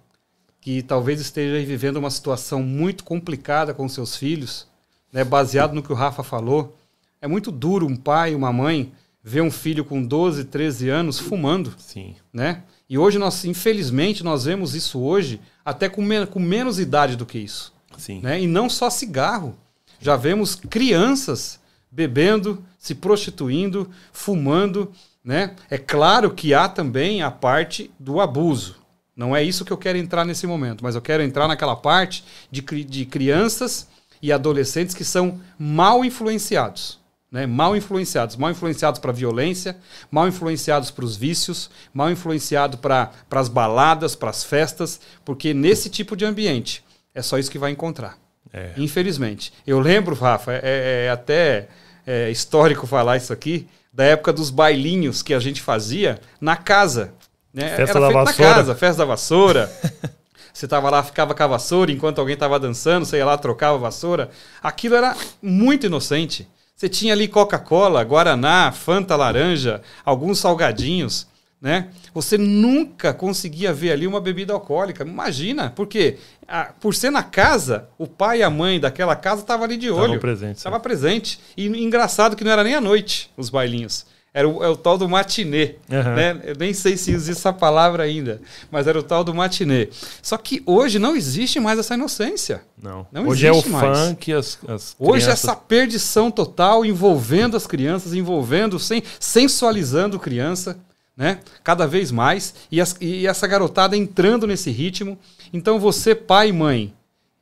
que talvez esteja vivendo uma situação muito complicada com seus filhos, né, baseado no que o Rafa falou, é muito duro um pai, uma mãe, ver um filho com 12, 13 anos fumando. Sim. Né? E hoje nós, infelizmente, nós vemos isso hoje até com, men com menos idade do que isso. Sim. Né? E não só cigarro. Já vemos crianças bebendo, se prostituindo, fumando. Né? É claro que há também a parte do abuso. Não é isso que eu quero entrar nesse momento, mas eu quero entrar naquela parte de, de crianças e adolescentes que são mal influenciados né, mal influenciados, mal influenciados para a violência, mal influenciados para os vícios, mal influenciados para as baladas, para as festas, porque nesse tipo de ambiente é só isso que vai encontrar. É. Infelizmente. Eu lembro, Rafa, é, é, é até é, histórico falar isso aqui, da época dos bailinhos que a gente fazia na casa. Né? Festa Era da vassoura. na casa, festa da vassoura. Você tava lá, ficava com a vassoura enquanto alguém tava dançando, você ia lá, trocava a vassoura. Aquilo era muito inocente. Você tinha ali Coca-Cola, Guaraná, Fanta laranja, alguns salgadinhos, né? Você nunca conseguia ver ali uma bebida alcoólica. Imagina, porque a, por ser na casa, o pai e a mãe daquela casa estavam ali de olho. Estava presente. Estava presente. E engraçado que não era nem à noite os bailinhos. Era o, é o tal do matinê. Uhum. Né? Eu nem sei se usa essa palavra ainda, mas era o tal do matinê. Só que hoje não existe mais essa inocência. Não. não hoje é o mais. funk, as, as Hoje crianças... essa perdição total envolvendo as crianças, envolvendo, sem, sensualizando criança. Né? Cada vez mais. E, as, e essa garotada entrando nesse ritmo. Então você, pai e mãe,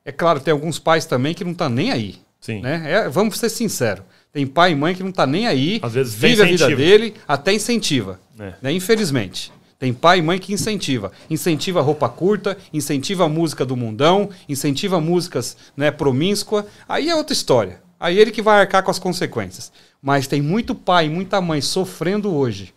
é claro, tem alguns pais também que não estão tá nem aí. Sim. Né? É, vamos ser sinceros. Tem pai e mãe que não tá nem aí, Às vezes vive a vida dele, até incentiva. É. Né? Infelizmente. Tem pai e mãe que incentiva. Incentiva roupa curta, incentiva a música do mundão, incentiva músicas né, promíscua. Aí é outra história. Aí ele que vai arcar com as consequências. Mas tem muito pai e muita mãe sofrendo hoje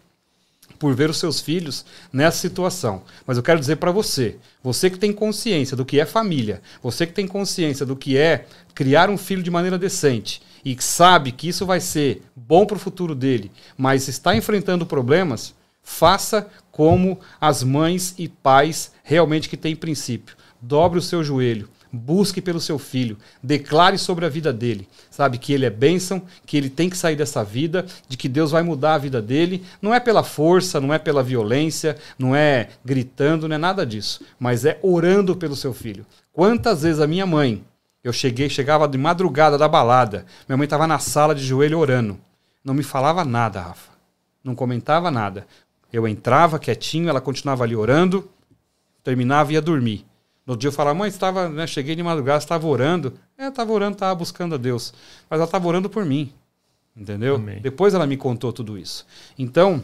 por ver os seus filhos nessa situação. Mas eu quero dizer para você, você que tem consciência do que é família, você que tem consciência do que é criar um filho de maneira decente, e sabe que isso vai ser bom para o futuro dele, mas está enfrentando problemas, faça como as mães e pais realmente que têm princípio. Dobre o seu joelho, busque pelo seu filho, declare sobre a vida dele. Sabe que ele é bênção, que ele tem que sair dessa vida, de que Deus vai mudar a vida dele. Não é pela força, não é pela violência, não é gritando, não é nada disso, mas é orando pelo seu filho. Quantas vezes a minha mãe eu cheguei, chegava de madrugada da balada. Minha mãe estava na sala de joelho orando. Não me falava nada, Rafa. Não comentava nada. Eu entrava quietinho, ela continuava ali orando, terminava e ia dormir. No dia eu falava, mãe, estava, né, cheguei de madrugada, estava orando. É, estava orando, estava buscando a Deus. Mas ela estava orando por mim. Entendeu? Amém. Depois ela me contou tudo isso. Então,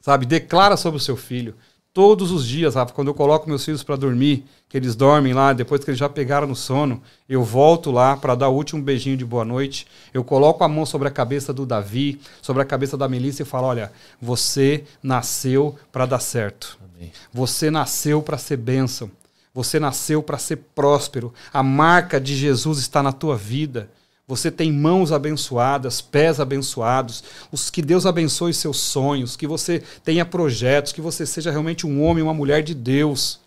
sabe, declara sobre o seu filho. Todos os dias, Rafa, quando eu coloco meus filhos para dormir, que eles dormem lá, depois que eles já pegaram no sono, eu volto lá para dar o último beijinho de boa noite. Eu coloco a mão sobre a cabeça do Davi, sobre a cabeça da Melissa e falo: olha, você nasceu para dar certo. Amém. Você nasceu para ser bênção. Você nasceu para ser próspero. A marca de Jesus está na tua vida. Você tem mãos abençoadas, pés abençoados, os que Deus abençoe seus sonhos, que você tenha projetos, que você seja realmente um homem, uma mulher de Deus.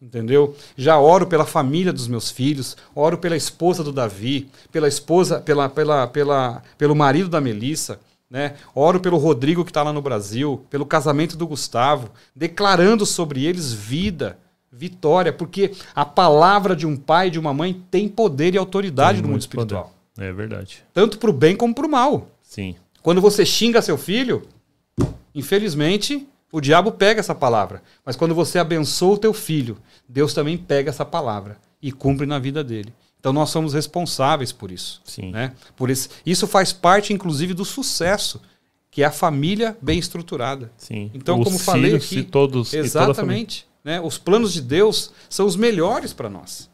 Entendeu? Já oro pela família dos meus filhos, oro pela esposa do Davi, pela esposa, pela, pela, pela, pelo marido da Melissa, né? Oro pelo Rodrigo que está lá no Brasil, pelo casamento do Gustavo, declarando sobre eles vida, vitória, porque a palavra de um pai e de uma mãe tem poder e autoridade tem no mundo espiritual. Poder. É verdade. Tanto para o bem como para o mal. Sim. Quando você xinga seu filho, infelizmente, o diabo pega essa palavra. Mas quando você abençoa o teu filho, Deus também pega essa palavra e cumpre na vida dele. Então nós somos responsáveis por isso. Sim. Né? Por isso, isso faz parte, inclusive, do sucesso, que é a família bem estruturada. Sim. Então, os como falei aqui, e todos, exatamente. Né? Os planos de Deus são os melhores para nós.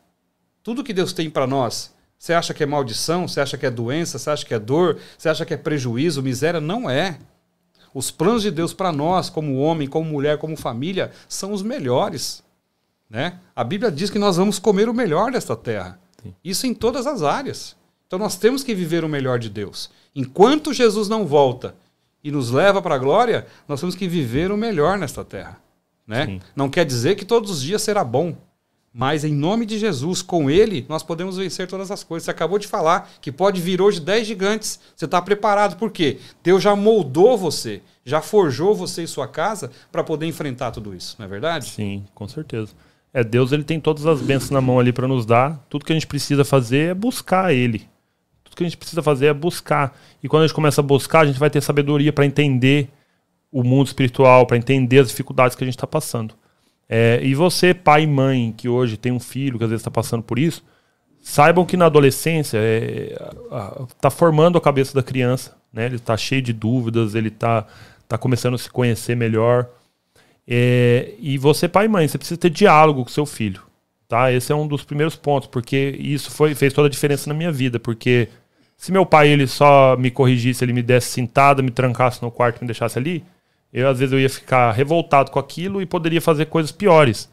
Tudo que Deus tem para nós você acha que é maldição? Você acha que é doença? Você acha que é dor? Você acha que é prejuízo, miséria? Não é. Os planos de Deus para nós, como homem, como mulher, como família, são os melhores. Né? A Bíblia diz que nós vamos comer o melhor desta terra. Sim. Isso em todas as áreas. Então nós temos que viver o melhor de Deus. Enquanto Jesus não volta e nos leva para a glória, nós temos que viver o melhor nesta terra. Né? Não quer dizer que todos os dias será bom. Mas em nome de Jesus, com ele, nós podemos vencer todas as coisas. Você acabou de falar que pode vir hoje 10 gigantes. Você está preparado, por quê? Deus já moldou você, já forjou você e sua casa para poder enfrentar tudo isso, não é verdade? Sim, com certeza. É, Deus ele tem todas as bênçãos na mão ali para nos dar. Tudo que a gente precisa fazer é buscar ele. Tudo que a gente precisa fazer é buscar. E quando a gente começa a buscar, a gente vai ter sabedoria para entender o mundo espiritual, para entender as dificuldades que a gente está passando. É, e você, pai e mãe, que hoje tem um filho que às vezes está passando por isso, saibam que na adolescência está é, tá formando a cabeça da criança, né? Ele está cheio de dúvidas, ele está tá começando a se conhecer melhor. É, e você, pai e mãe, você precisa ter diálogo com seu filho, tá? Esse é um dos primeiros pontos, porque isso foi, fez toda a diferença na minha vida, porque se meu pai ele só me corrigisse, ele me desse sentada, me trancasse no quarto me deixasse ali, eu às vezes eu ia ficar revoltado com aquilo e poderia fazer coisas piores.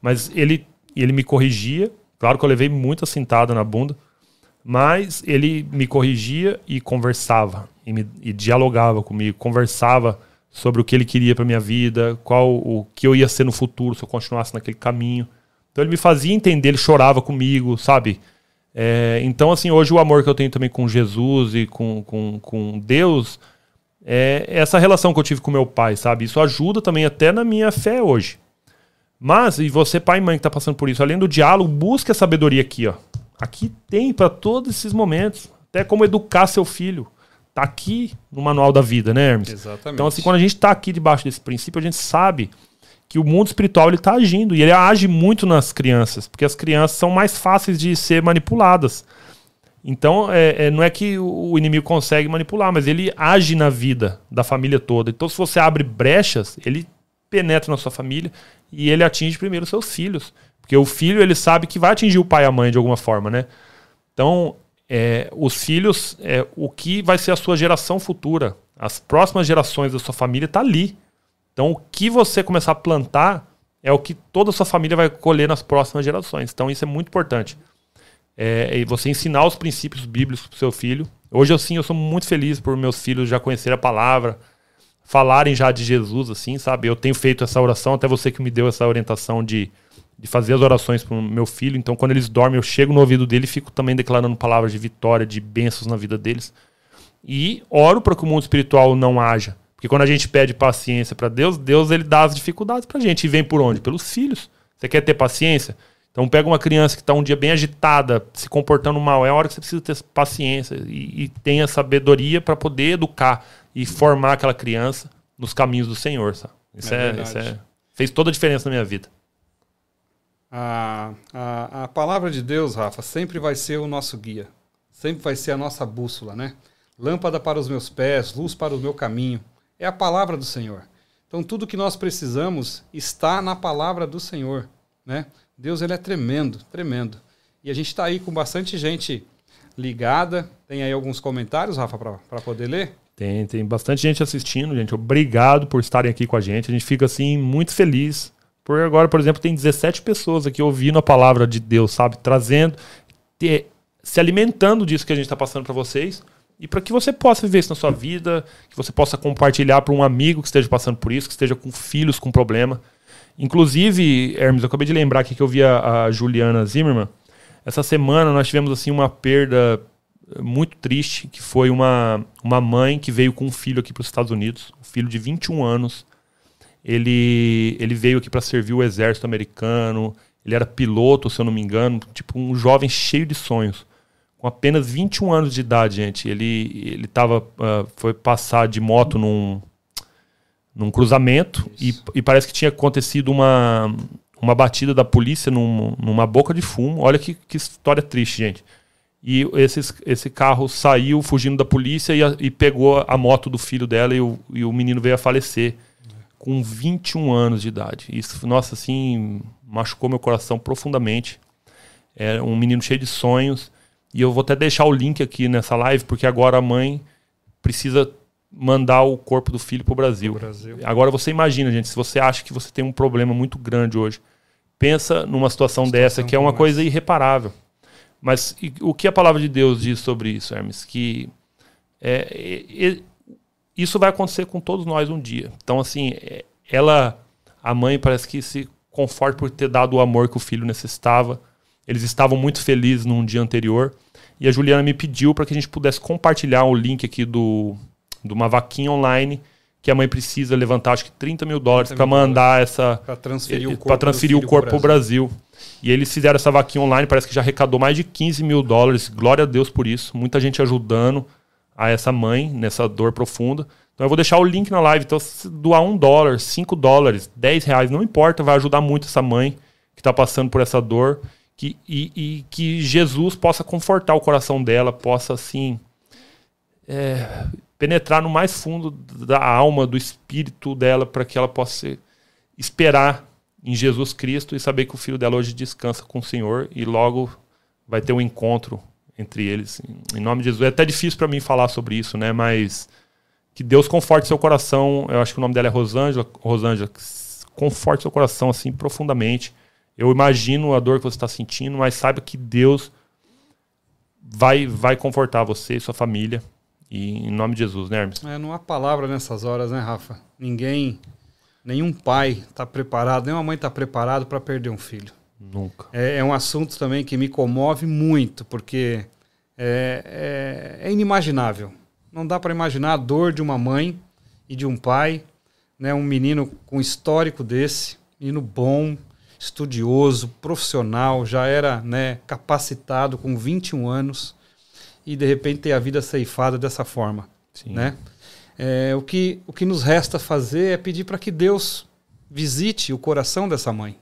Mas ele, ele me corrigia. Claro que eu levei muita cintada na bunda. Mas ele me corrigia e conversava. E, me, e dialogava comigo. Conversava sobre o que ele queria para minha vida, qual o que eu ia ser no futuro se eu continuasse naquele caminho. Então ele me fazia entender, ele chorava comigo, sabe? É, então, assim, hoje o amor que eu tenho também com Jesus e com, com, com Deus é essa relação que eu tive com meu pai, sabe? Isso ajuda também até na minha fé hoje. Mas, e você, pai e mãe que está passando por isso, além do diálogo, busque a sabedoria aqui, ó. Aqui tem para todos esses momentos. Até como educar seu filho. Tá aqui no manual da vida, né, Hermes? Exatamente. Então, assim, quando a gente está aqui debaixo desse princípio, a gente sabe que o mundo espiritual ele está agindo e ele age muito nas crianças, porque as crianças são mais fáceis de ser manipuladas. Então, é, é, não é que o inimigo consegue manipular, mas ele age na vida da família toda. Então, se você abre brechas, ele penetra na sua família e ele atinge primeiro seus filhos. Porque o filho, ele sabe que vai atingir o pai e a mãe de alguma forma, né? Então, é, os filhos, é, o que vai ser a sua geração futura, as próximas gerações da sua família está ali. Então, o que você começar a plantar é o que toda a sua família vai colher nas próximas gerações. Então, isso é muito importante é, e você ensinar os princípios bíblicos para seu filho. Hoje, assim, eu sou muito feliz por meus filhos já conhecerem a palavra, falarem já de Jesus, assim, sabe? Eu tenho feito essa oração, até você que me deu essa orientação de, de fazer as orações para meu filho. Então, quando eles dormem, eu chego no ouvido dele e fico também declarando palavras de vitória, de bênçãos na vida deles. E oro para que o mundo espiritual não haja. Porque quando a gente pede paciência para Deus, Deus ele dá as dificuldades para gente. E vem por onde? Pelos filhos. Você quer ter paciência? Então pega uma criança que está um dia bem agitada, se comportando mal, é a hora que você precisa ter paciência e, e tenha sabedoria para poder educar e formar aquela criança nos caminhos do Senhor. Sabe? Isso, é, é isso é, fez toda a diferença na minha vida. A, a, a palavra de Deus, Rafa, sempre vai ser o nosso guia. Sempre vai ser a nossa bússola, né? Lâmpada para os meus pés, luz para o meu caminho. É a palavra do Senhor. Então tudo que nós precisamos está na palavra do Senhor, né? Deus ele é tremendo, tremendo. E a gente está aí com bastante gente ligada. Tem aí alguns comentários, Rafa, para poder ler? Tem, tem bastante gente assistindo, gente. Obrigado por estarem aqui com a gente. A gente fica assim muito feliz. Por agora, por exemplo, tem 17 pessoas aqui ouvindo a palavra de Deus, sabe? Trazendo, ter, se alimentando disso que a gente está passando para vocês. E para que você possa viver isso na sua vida, que você possa compartilhar para um amigo que esteja passando por isso, que esteja com filhos com problema. Inclusive, Hermes, eu acabei de lembrar aqui que eu vi a, a Juliana Zimmermann. Essa semana nós tivemos assim uma perda muito triste, que foi uma, uma mãe que veio com um filho aqui para os Estados Unidos, um filho de 21 anos. Ele, ele veio aqui para servir o exército americano, ele era piloto, se eu não me engano, tipo um jovem cheio de sonhos. Com apenas 21 anos de idade, gente. Ele, ele tava, uh, foi passar de moto num, num cruzamento e, e, parece que tinha acontecido uma, uma batida da polícia num, numa boca de fumo. Olha que, que história triste, gente e esse, esse carro saiu fugindo da polícia e, a, e pegou a moto do filho dela e o, e o menino veio a falecer com 21 anos de idade. Isso, nossa, assim, machucou meu coração profundamente. Era um menino cheio de sonhos. E eu vou até deixar o link aqui nessa live, porque agora a mãe precisa mandar o corpo do filho para o Brasil. Brasil. Agora você imagina, gente, se você acha que você tem um problema muito grande hoje, pensa numa situação, situação dessa que é uma coisa irreparável. Mas e, o que a palavra de Deus diz sobre isso, Hermes? Que é, é, isso vai acontecer com todos nós um dia. Então, assim, é, ela, a mãe, parece que se conforta por ter dado o amor que o filho necessitava. Eles estavam muito felizes num dia anterior. E a Juliana me pediu para que a gente pudesse compartilhar o link aqui do, de uma vaquinha online que a mãe precisa levantar, acho que 30 mil dólares para mandar essa. Para transferir o corpo, transferir o corpo para o Brasil. E eles fizeram essa vaquinha online, parece que já arrecadou mais de 15 mil dólares. Glória a Deus por isso. Muita gente ajudando a essa mãe nessa dor profunda. Então eu vou deixar o link na live. Então, se doar um dólar, cinco dólares, 10 reais, não importa, vai ajudar muito essa mãe que está passando por essa dor. Que, e, e, que Jesus possa confortar o coração dela, possa assim. É, penetrar no mais fundo da alma, do espírito dela, para que ela possa esperar em Jesus Cristo e saber que o filho dela hoje descansa com o Senhor e logo vai ter um encontro entre eles. Em nome de Jesus. É até difícil para mim falar sobre isso, né? Mas que Deus conforte seu coração. Eu acho que o nome dela é Rosângela. Rosângela, conforte seu coração assim profundamente. Eu imagino a dor que você está sentindo, mas saiba que Deus vai vai confortar você e sua família. E em nome de Jesus, né, Hermes? É, não há palavra nessas horas, né, Rafa? Ninguém, nenhum pai está preparado, nenhuma mãe está preparado para perder um filho. Nunca. É, é, um assunto também que me comove muito, porque é, é, é inimaginável. Não dá para imaginar a dor de uma mãe e de um pai, né? Um menino com histórico desse, menino bom, estudioso, profissional, já era né, capacitado com 21 anos e de repente ter a vida ceifada dessa forma, Sim. né? É, o, que, o que nos resta fazer é pedir para que Deus visite o coração dessa mãe,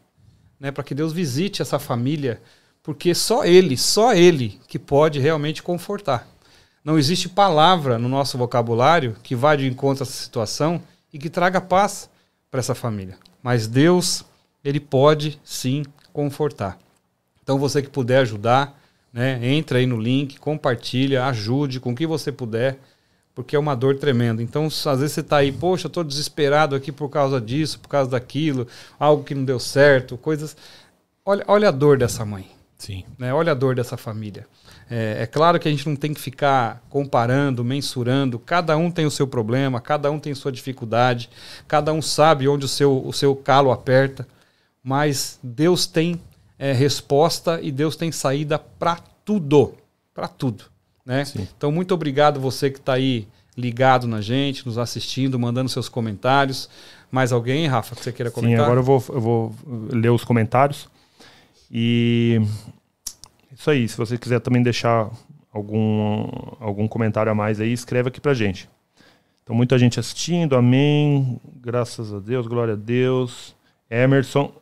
né? Para que Deus visite essa família, porque só Ele, só Ele que pode realmente confortar. Não existe palavra no nosso vocabulário que vá de encontro a essa situação e que traga paz para essa família. Mas Deus, Ele pode sim confortar. Então você que puder ajudar, né? Entra aí no link, compartilha, ajude com o que você puder, porque é uma dor tremenda. Então, às vezes você está aí, poxa, estou desesperado aqui por causa disso, por causa daquilo, algo que não deu certo, coisas. Olha, olha a dor dessa mãe. Sim. Né? Olha a dor dessa família. É, é, claro que a gente não tem que ficar comparando, mensurando. Cada um tem o seu problema, cada um tem sua dificuldade, cada um sabe onde o seu, o seu calo aperta. Mas Deus tem é, resposta e Deus tem saída para tudo, para tudo, né? Então muito obrigado você que está aí ligado na gente, nos assistindo, mandando seus comentários. Mais alguém, Rafa, que você queira comentar? Sim, agora eu vou, eu vou ler os comentários. E isso aí, se você quiser também deixar algum, algum comentário a mais aí, escreve aqui pra gente. Então, muita gente assistindo, amém. Graças a Deus, glória a Deus. Emerson,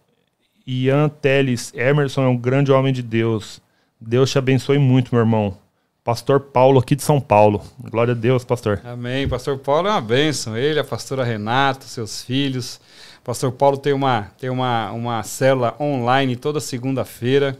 Ian Teles, Emerson é um grande homem de Deus. Deus te abençoe muito, meu irmão. Pastor Paulo aqui de São Paulo. Glória a Deus, pastor. Amém. Pastor Paulo é uma bênção. Ele, a pastora Renata, seus filhos. Pastor Paulo tem uma, tem uma, uma célula online toda segunda-feira.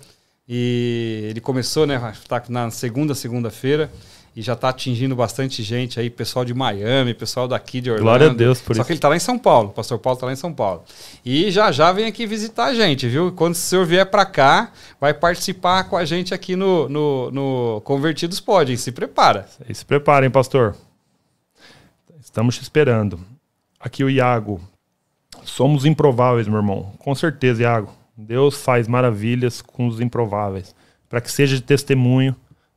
E ele começou, né? Está na segunda segunda-feira e já está atingindo bastante gente aí, pessoal de Miami, pessoal daqui de Orlando. Glória a Deus por Só isso. que ele está lá em São Paulo, o pastor Paulo está lá em São Paulo. E já já vem aqui visitar a gente, viu? Quando o senhor vier para cá, vai participar com a gente aqui no, no, no Convertidos Podem. Se prepara. Se preparem, pastor. Estamos te esperando. Aqui o Iago. Somos improváveis, meu irmão. Com certeza, Iago. Deus faz maravilhas com os improváveis. Para que seja de testemunho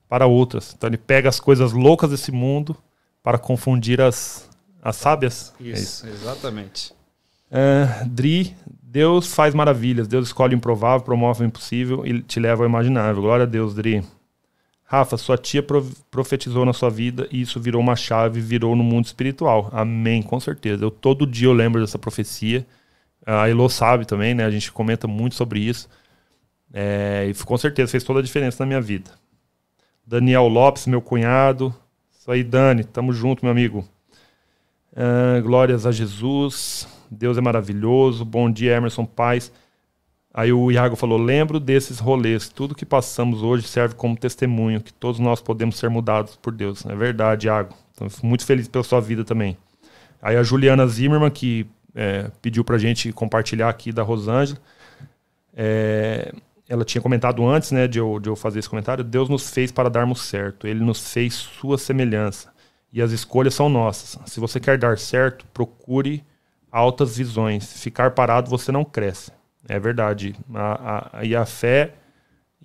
para outras. Então ele pega as coisas loucas desse mundo para confundir as, as sábias. Isso, é isso. exatamente. É, Dri, Deus faz maravilhas. Deus escolhe o improvável, promove o impossível e te leva ao imaginável. Glória a Deus, Dri. Rafa, sua tia profetizou na sua vida e isso virou uma chave, virou no mundo espiritual. Amém, com certeza. Eu todo dia eu lembro dessa profecia. A Elo sabe também, né? A gente comenta muito sobre isso. É, e com certeza fez toda a diferença na minha vida. Daniel Lopes, meu cunhado. Isso aí, Dani, tamo junto, meu amigo. Uh, glórias a Jesus. Deus é maravilhoso. Bom dia, Emerson Paz. Aí o Iago falou: lembro desses rolês. Tudo que passamos hoje serve como testemunho que todos nós podemos ser mudados por Deus. É verdade, Iago. Então, muito feliz pela sua vida também. Aí a Juliana Zimmermann, que é, pediu pra gente compartilhar aqui da Rosângela. É, ela tinha comentado antes né, de, eu, de eu fazer esse comentário, Deus nos fez para darmos certo. Ele nos fez sua semelhança. E as escolhas são nossas. Se você quer dar certo, procure altas visões. Ficar parado, você não cresce. É verdade. A, a, e a fé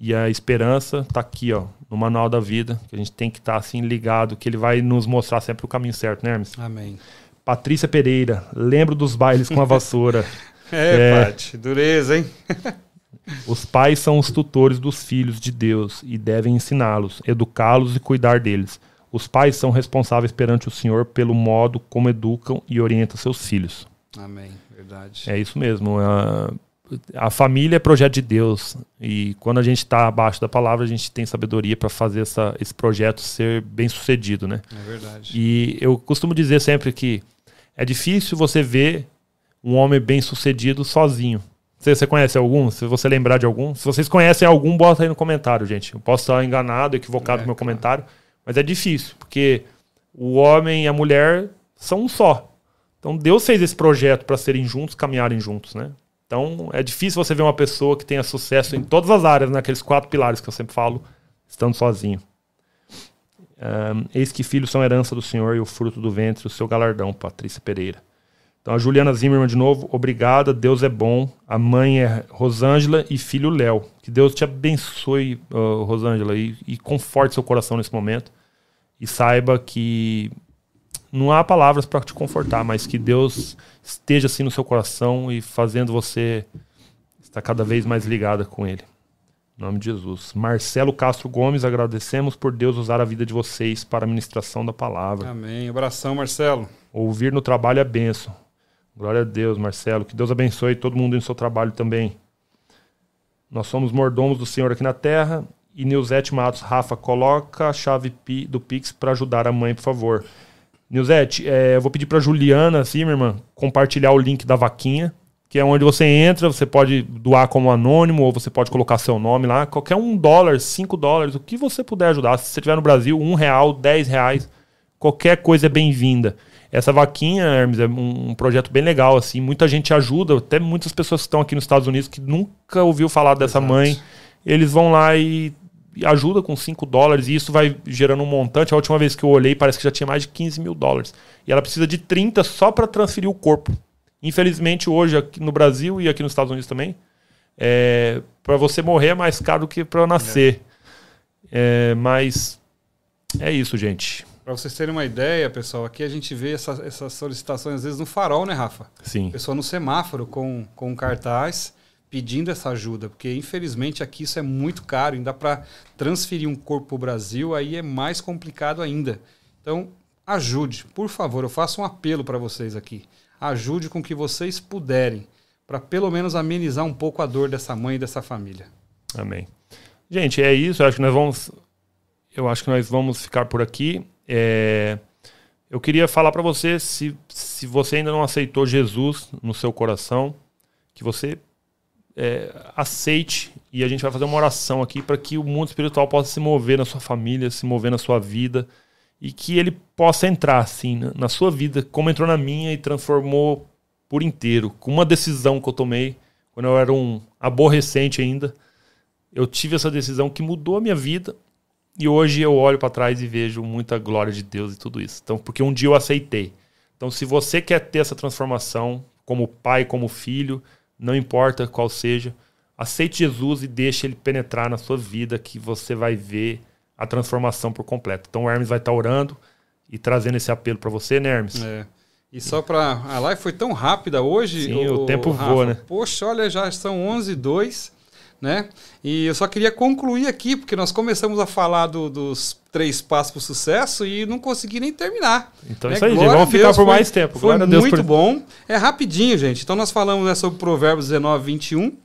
e a esperança tá aqui, ó, no manual da vida, que a gente tem que estar tá, assim ligado, que ele vai nos mostrar sempre o caminho certo, né, Hermes? Amém. Patrícia Pereira, lembro dos bailes com a vassoura. é, é, Paty, dureza, hein? Os pais são os tutores dos filhos de Deus e devem ensiná-los, educá-los e cuidar deles. Os pais são responsáveis perante o Senhor pelo modo como educam e orientam seus filhos. Amém, verdade. É isso mesmo. A, a família é projeto de Deus e quando a gente está abaixo da palavra, a gente tem sabedoria para fazer essa, esse projeto ser bem sucedido, né? É verdade. E eu costumo dizer sempre que é difícil você ver um homem bem sucedido sozinho. Você, você conhece algum? Se você lembrar de algum. Se vocês conhecem algum, bota aí no comentário, gente. Eu posso estar enganado, equivocado é, no meu claro. comentário. Mas é difícil, porque o homem e a mulher são um só. Então Deus fez esse projeto para serem juntos, caminharem juntos, né? Então é difícil você ver uma pessoa que tenha sucesso em todas as áreas, naqueles quatro pilares que eu sempre falo, estando sozinho. Um, Eis que filhos são herança do Senhor e o fruto do ventre, o seu galardão, Patrícia Pereira. Então, a Juliana Zimmermann, de novo, obrigada, Deus é bom. A mãe é Rosângela e filho Léo. Que Deus te abençoe, uh, Rosângela, e, e conforte seu coração nesse momento. E saiba que não há palavras para te confortar, mas que Deus esteja assim no seu coração e fazendo você estar cada vez mais ligada com Ele. Em nome de Jesus. Marcelo Castro Gomes, agradecemos por Deus usar a vida de vocês para a ministração da palavra. Amém. Abração, Marcelo. Ouvir no trabalho é benção. Glória a Deus, Marcelo. Que Deus abençoe todo mundo no seu trabalho também. Nós somos mordomos do Senhor aqui na terra. E Nilzete Matos, Rafa, coloca a chave do Pix para ajudar a mãe, por favor. Nilzete, é, eu vou pedir para Juliana, assim, minha irmã, compartilhar o link da vaquinha, que é onde você entra, você pode doar como anônimo, ou você pode colocar seu nome lá. Qualquer um dólar, cinco dólares, o que você puder ajudar. Se você estiver no Brasil, um real, dez reais, qualquer coisa é bem-vinda. Essa vaquinha, Hermes, é um, projeto bem legal, assim. Muita gente ajuda, até muitas pessoas que estão aqui nos Estados Unidos que nunca ouviu falar dessa Exato. mãe. Eles vão lá e, e ajuda com 5 dólares e isso vai gerando um montante. A última vez que eu olhei, parece que já tinha mais de 15 mil dólares. E ela precisa de 30 só para transferir o corpo. Infelizmente, hoje, aqui no Brasil e aqui nos Estados Unidos também, é, para você morrer é mais caro do que para nascer. É. É, mas é isso, gente. Para vocês terem uma ideia, pessoal, aqui a gente vê essa, essas solicitações às vezes no farol, né, Rafa? Sim. Pessoal no semáforo com, com um cartaz pedindo essa ajuda, porque infelizmente aqui isso é muito caro, ainda para transferir um corpo para o Brasil aí é mais complicado ainda. Então, ajude, por favor, eu faço um apelo para vocês aqui. Ajude com que vocês puderem, para pelo menos amenizar um pouco a dor dessa mãe e dessa família. Amém. Gente, é isso, eu acho que nós vamos eu acho que nós vamos ficar por aqui. É, eu queria falar para você, se, se você ainda não aceitou Jesus no seu coração, que você é, aceite e a gente vai fazer uma oração aqui para que o mundo espiritual possa se mover na sua família, se mover na sua vida e que ele possa entrar assim na, na sua vida, como entrou na minha e transformou por inteiro. Com uma decisão que eu tomei quando eu era um aborrecente ainda, eu tive essa decisão que mudou a minha vida e hoje eu olho para trás e vejo muita glória de Deus e tudo isso. Então, porque um dia eu aceitei. Então, se você quer ter essa transformação como pai, como filho, não importa qual seja, aceite Jesus e deixe ele penetrar na sua vida que você vai ver a transformação por completo. Então o Hermes vai estar orando e trazendo esse apelo para você, né, Hermes? É. E só para a live foi tão rápida hoje. Sim, o, o tempo Rafa, voa, né? Poxa, olha, já são 11 e 2 né? E eu só queria concluir aqui, porque nós começamos a falar do, dos três passos para o sucesso e não consegui nem terminar. Então é isso aí. Vamos ficar por mais tempo. Foi muito por... bom. É rapidinho, gente. Então nós falamos né, sobre Provérbios 19, 21,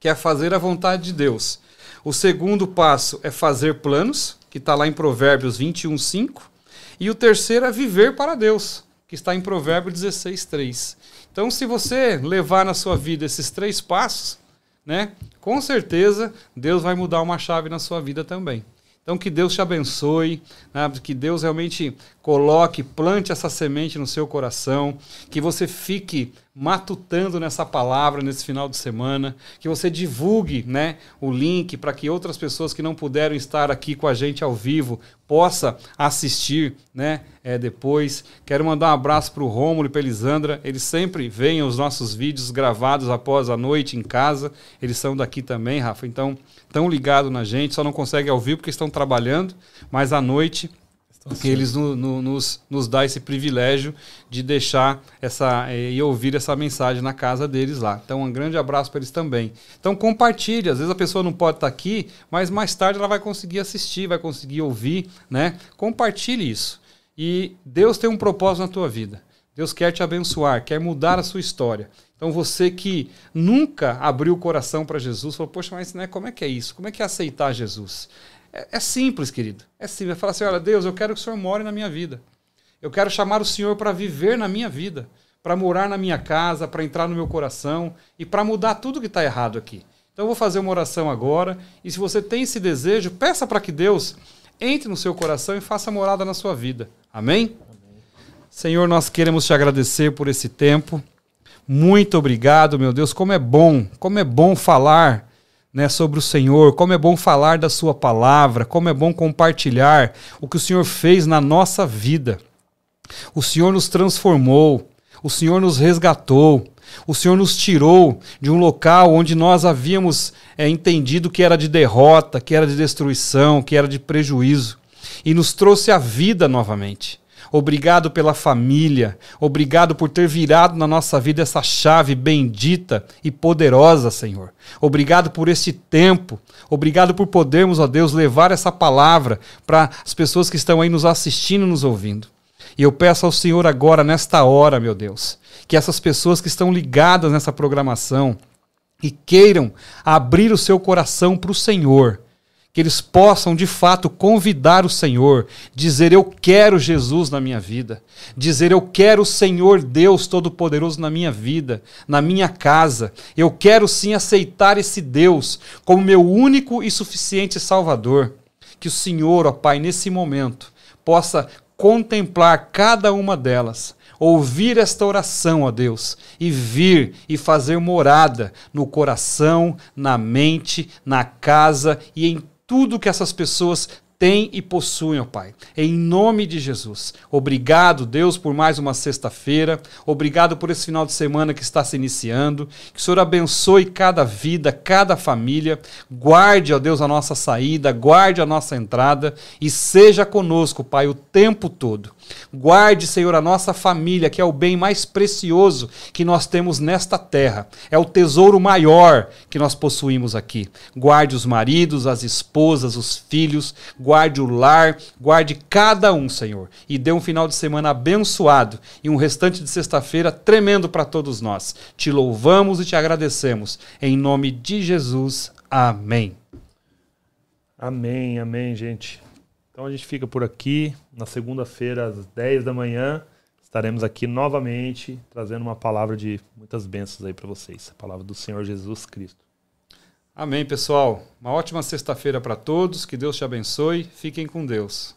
que é fazer a vontade de Deus. O segundo passo é fazer planos, que está lá em Provérbios 21, 5. E o terceiro é viver para Deus, que está em Provérbios 16, 3. Então, se você levar na sua vida esses três passos, né? Com certeza Deus vai mudar uma chave na sua vida também. Então que Deus te abençoe, né? que Deus realmente coloque, plante essa semente no seu coração, que você fique matutando nessa palavra nesse final de semana, que você divulgue, né, o link para que outras pessoas que não puderam estar aqui com a gente ao vivo possa assistir, né, é, depois. Quero mandar um abraço para o Rômulo e para Elisandra, eles sempre veem os nossos vídeos gravados após a noite em casa, eles são daqui também, Rafa, então estão ligados na gente, só não conseguem ao vivo porque estão trabalhando, mas à noite que eles no, no, nos, nos dá esse privilégio de deixar essa é, e ouvir essa mensagem na casa deles lá. Então, um grande abraço para eles também. Então, compartilhe. Às vezes a pessoa não pode estar aqui, mas mais tarde ela vai conseguir assistir, vai conseguir ouvir, né? Compartilhe isso. E Deus tem um propósito na tua vida. Deus quer te abençoar, quer mudar a sua história. Então você que nunca abriu o coração para Jesus, falou, poxa, mas né, como é que é isso? Como é que é aceitar Jesus? É, é simples, querido. É simples. Falar assim: olha, Deus, eu quero que o Senhor more na minha vida. Eu quero chamar o Senhor para viver na minha vida, para morar na minha casa, para entrar no meu coração e para mudar tudo que está errado aqui. Então eu vou fazer uma oração agora. E se você tem esse desejo, peça para que Deus entre no seu coração e faça morada na sua vida. Amém? Amém? Senhor, nós queremos te agradecer por esse tempo. Muito obrigado, meu Deus. Como é bom, como é bom falar né, sobre o Senhor, como é bom falar da Sua palavra, como é bom compartilhar o que o Senhor fez na nossa vida. O Senhor nos transformou, o Senhor nos resgatou, o Senhor nos tirou de um local onde nós havíamos é, entendido que era de derrota, que era de destruição, que era de prejuízo, e nos trouxe a vida novamente. Obrigado pela família. Obrigado por ter virado na nossa vida essa chave bendita e poderosa, Senhor. Obrigado por este tempo. Obrigado por podermos, ó Deus, levar essa palavra para as pessoas que estão aí nos assistindo, nos ouvindo. E eu peço ao Senhor agora, nesta hora, meu Deus, que essas pessoas que estão ligadas nessa programação e queiram abrir o seu coração para o Senhor, que eles possam de fato convidar o Senhor, dizer eu quero Jesus na minha vida, dizer eu quero o Senhor Deus Todo-Poderoso na minha vida, na minha casa. Eu quero sim aceitar esse Deus como meu único e suficiente Salvador. Que o Senhor, ó Pai, nesse momento, possa contemplar cada uma delas ouvir esta oração, ó Deus, e vir e fazer morada no coração, na mente, na casa e em tudo que essas pessoas têm e possuem, ó Pai. Em nome de Jesus. Obrigado, Deus, por mais uma sexta-feira. Obrigado por esse final de semana que está se iniciando. Que o Senhor abençoe cada vida, cada família. Guarde, ó Deus, a nossa saída, guarde a nossa entrada e seja conosco, Pai, o tempo todo. Guarde, Senhor, a nossa família, que é o bem mais precioso que nós temos nesta terra. É o tesouro maior que nós possuímos aqui. Guarde os maridos, as esposas, os filhos, guarde o lar, guarde cada um, Senhor. E dê um final de semana abençoado e um restante de sexta-feira tremendo para todos nós. Te louvamos e te agradecemos. Em nome de Jesus. Amém. Amém, amém, gente. Então a gente fica por aqui. Na segunda-feira, às 10 da manhã, estaremos aqui novamente trazendo uma palavra de muitas bênçãos aí para vocês. A palavra do Senhor Jesus Cristo. Amém, pessoal. Uma ótima sexta-feira para todos. Que Deus te abençoe. Fiquem com Deus.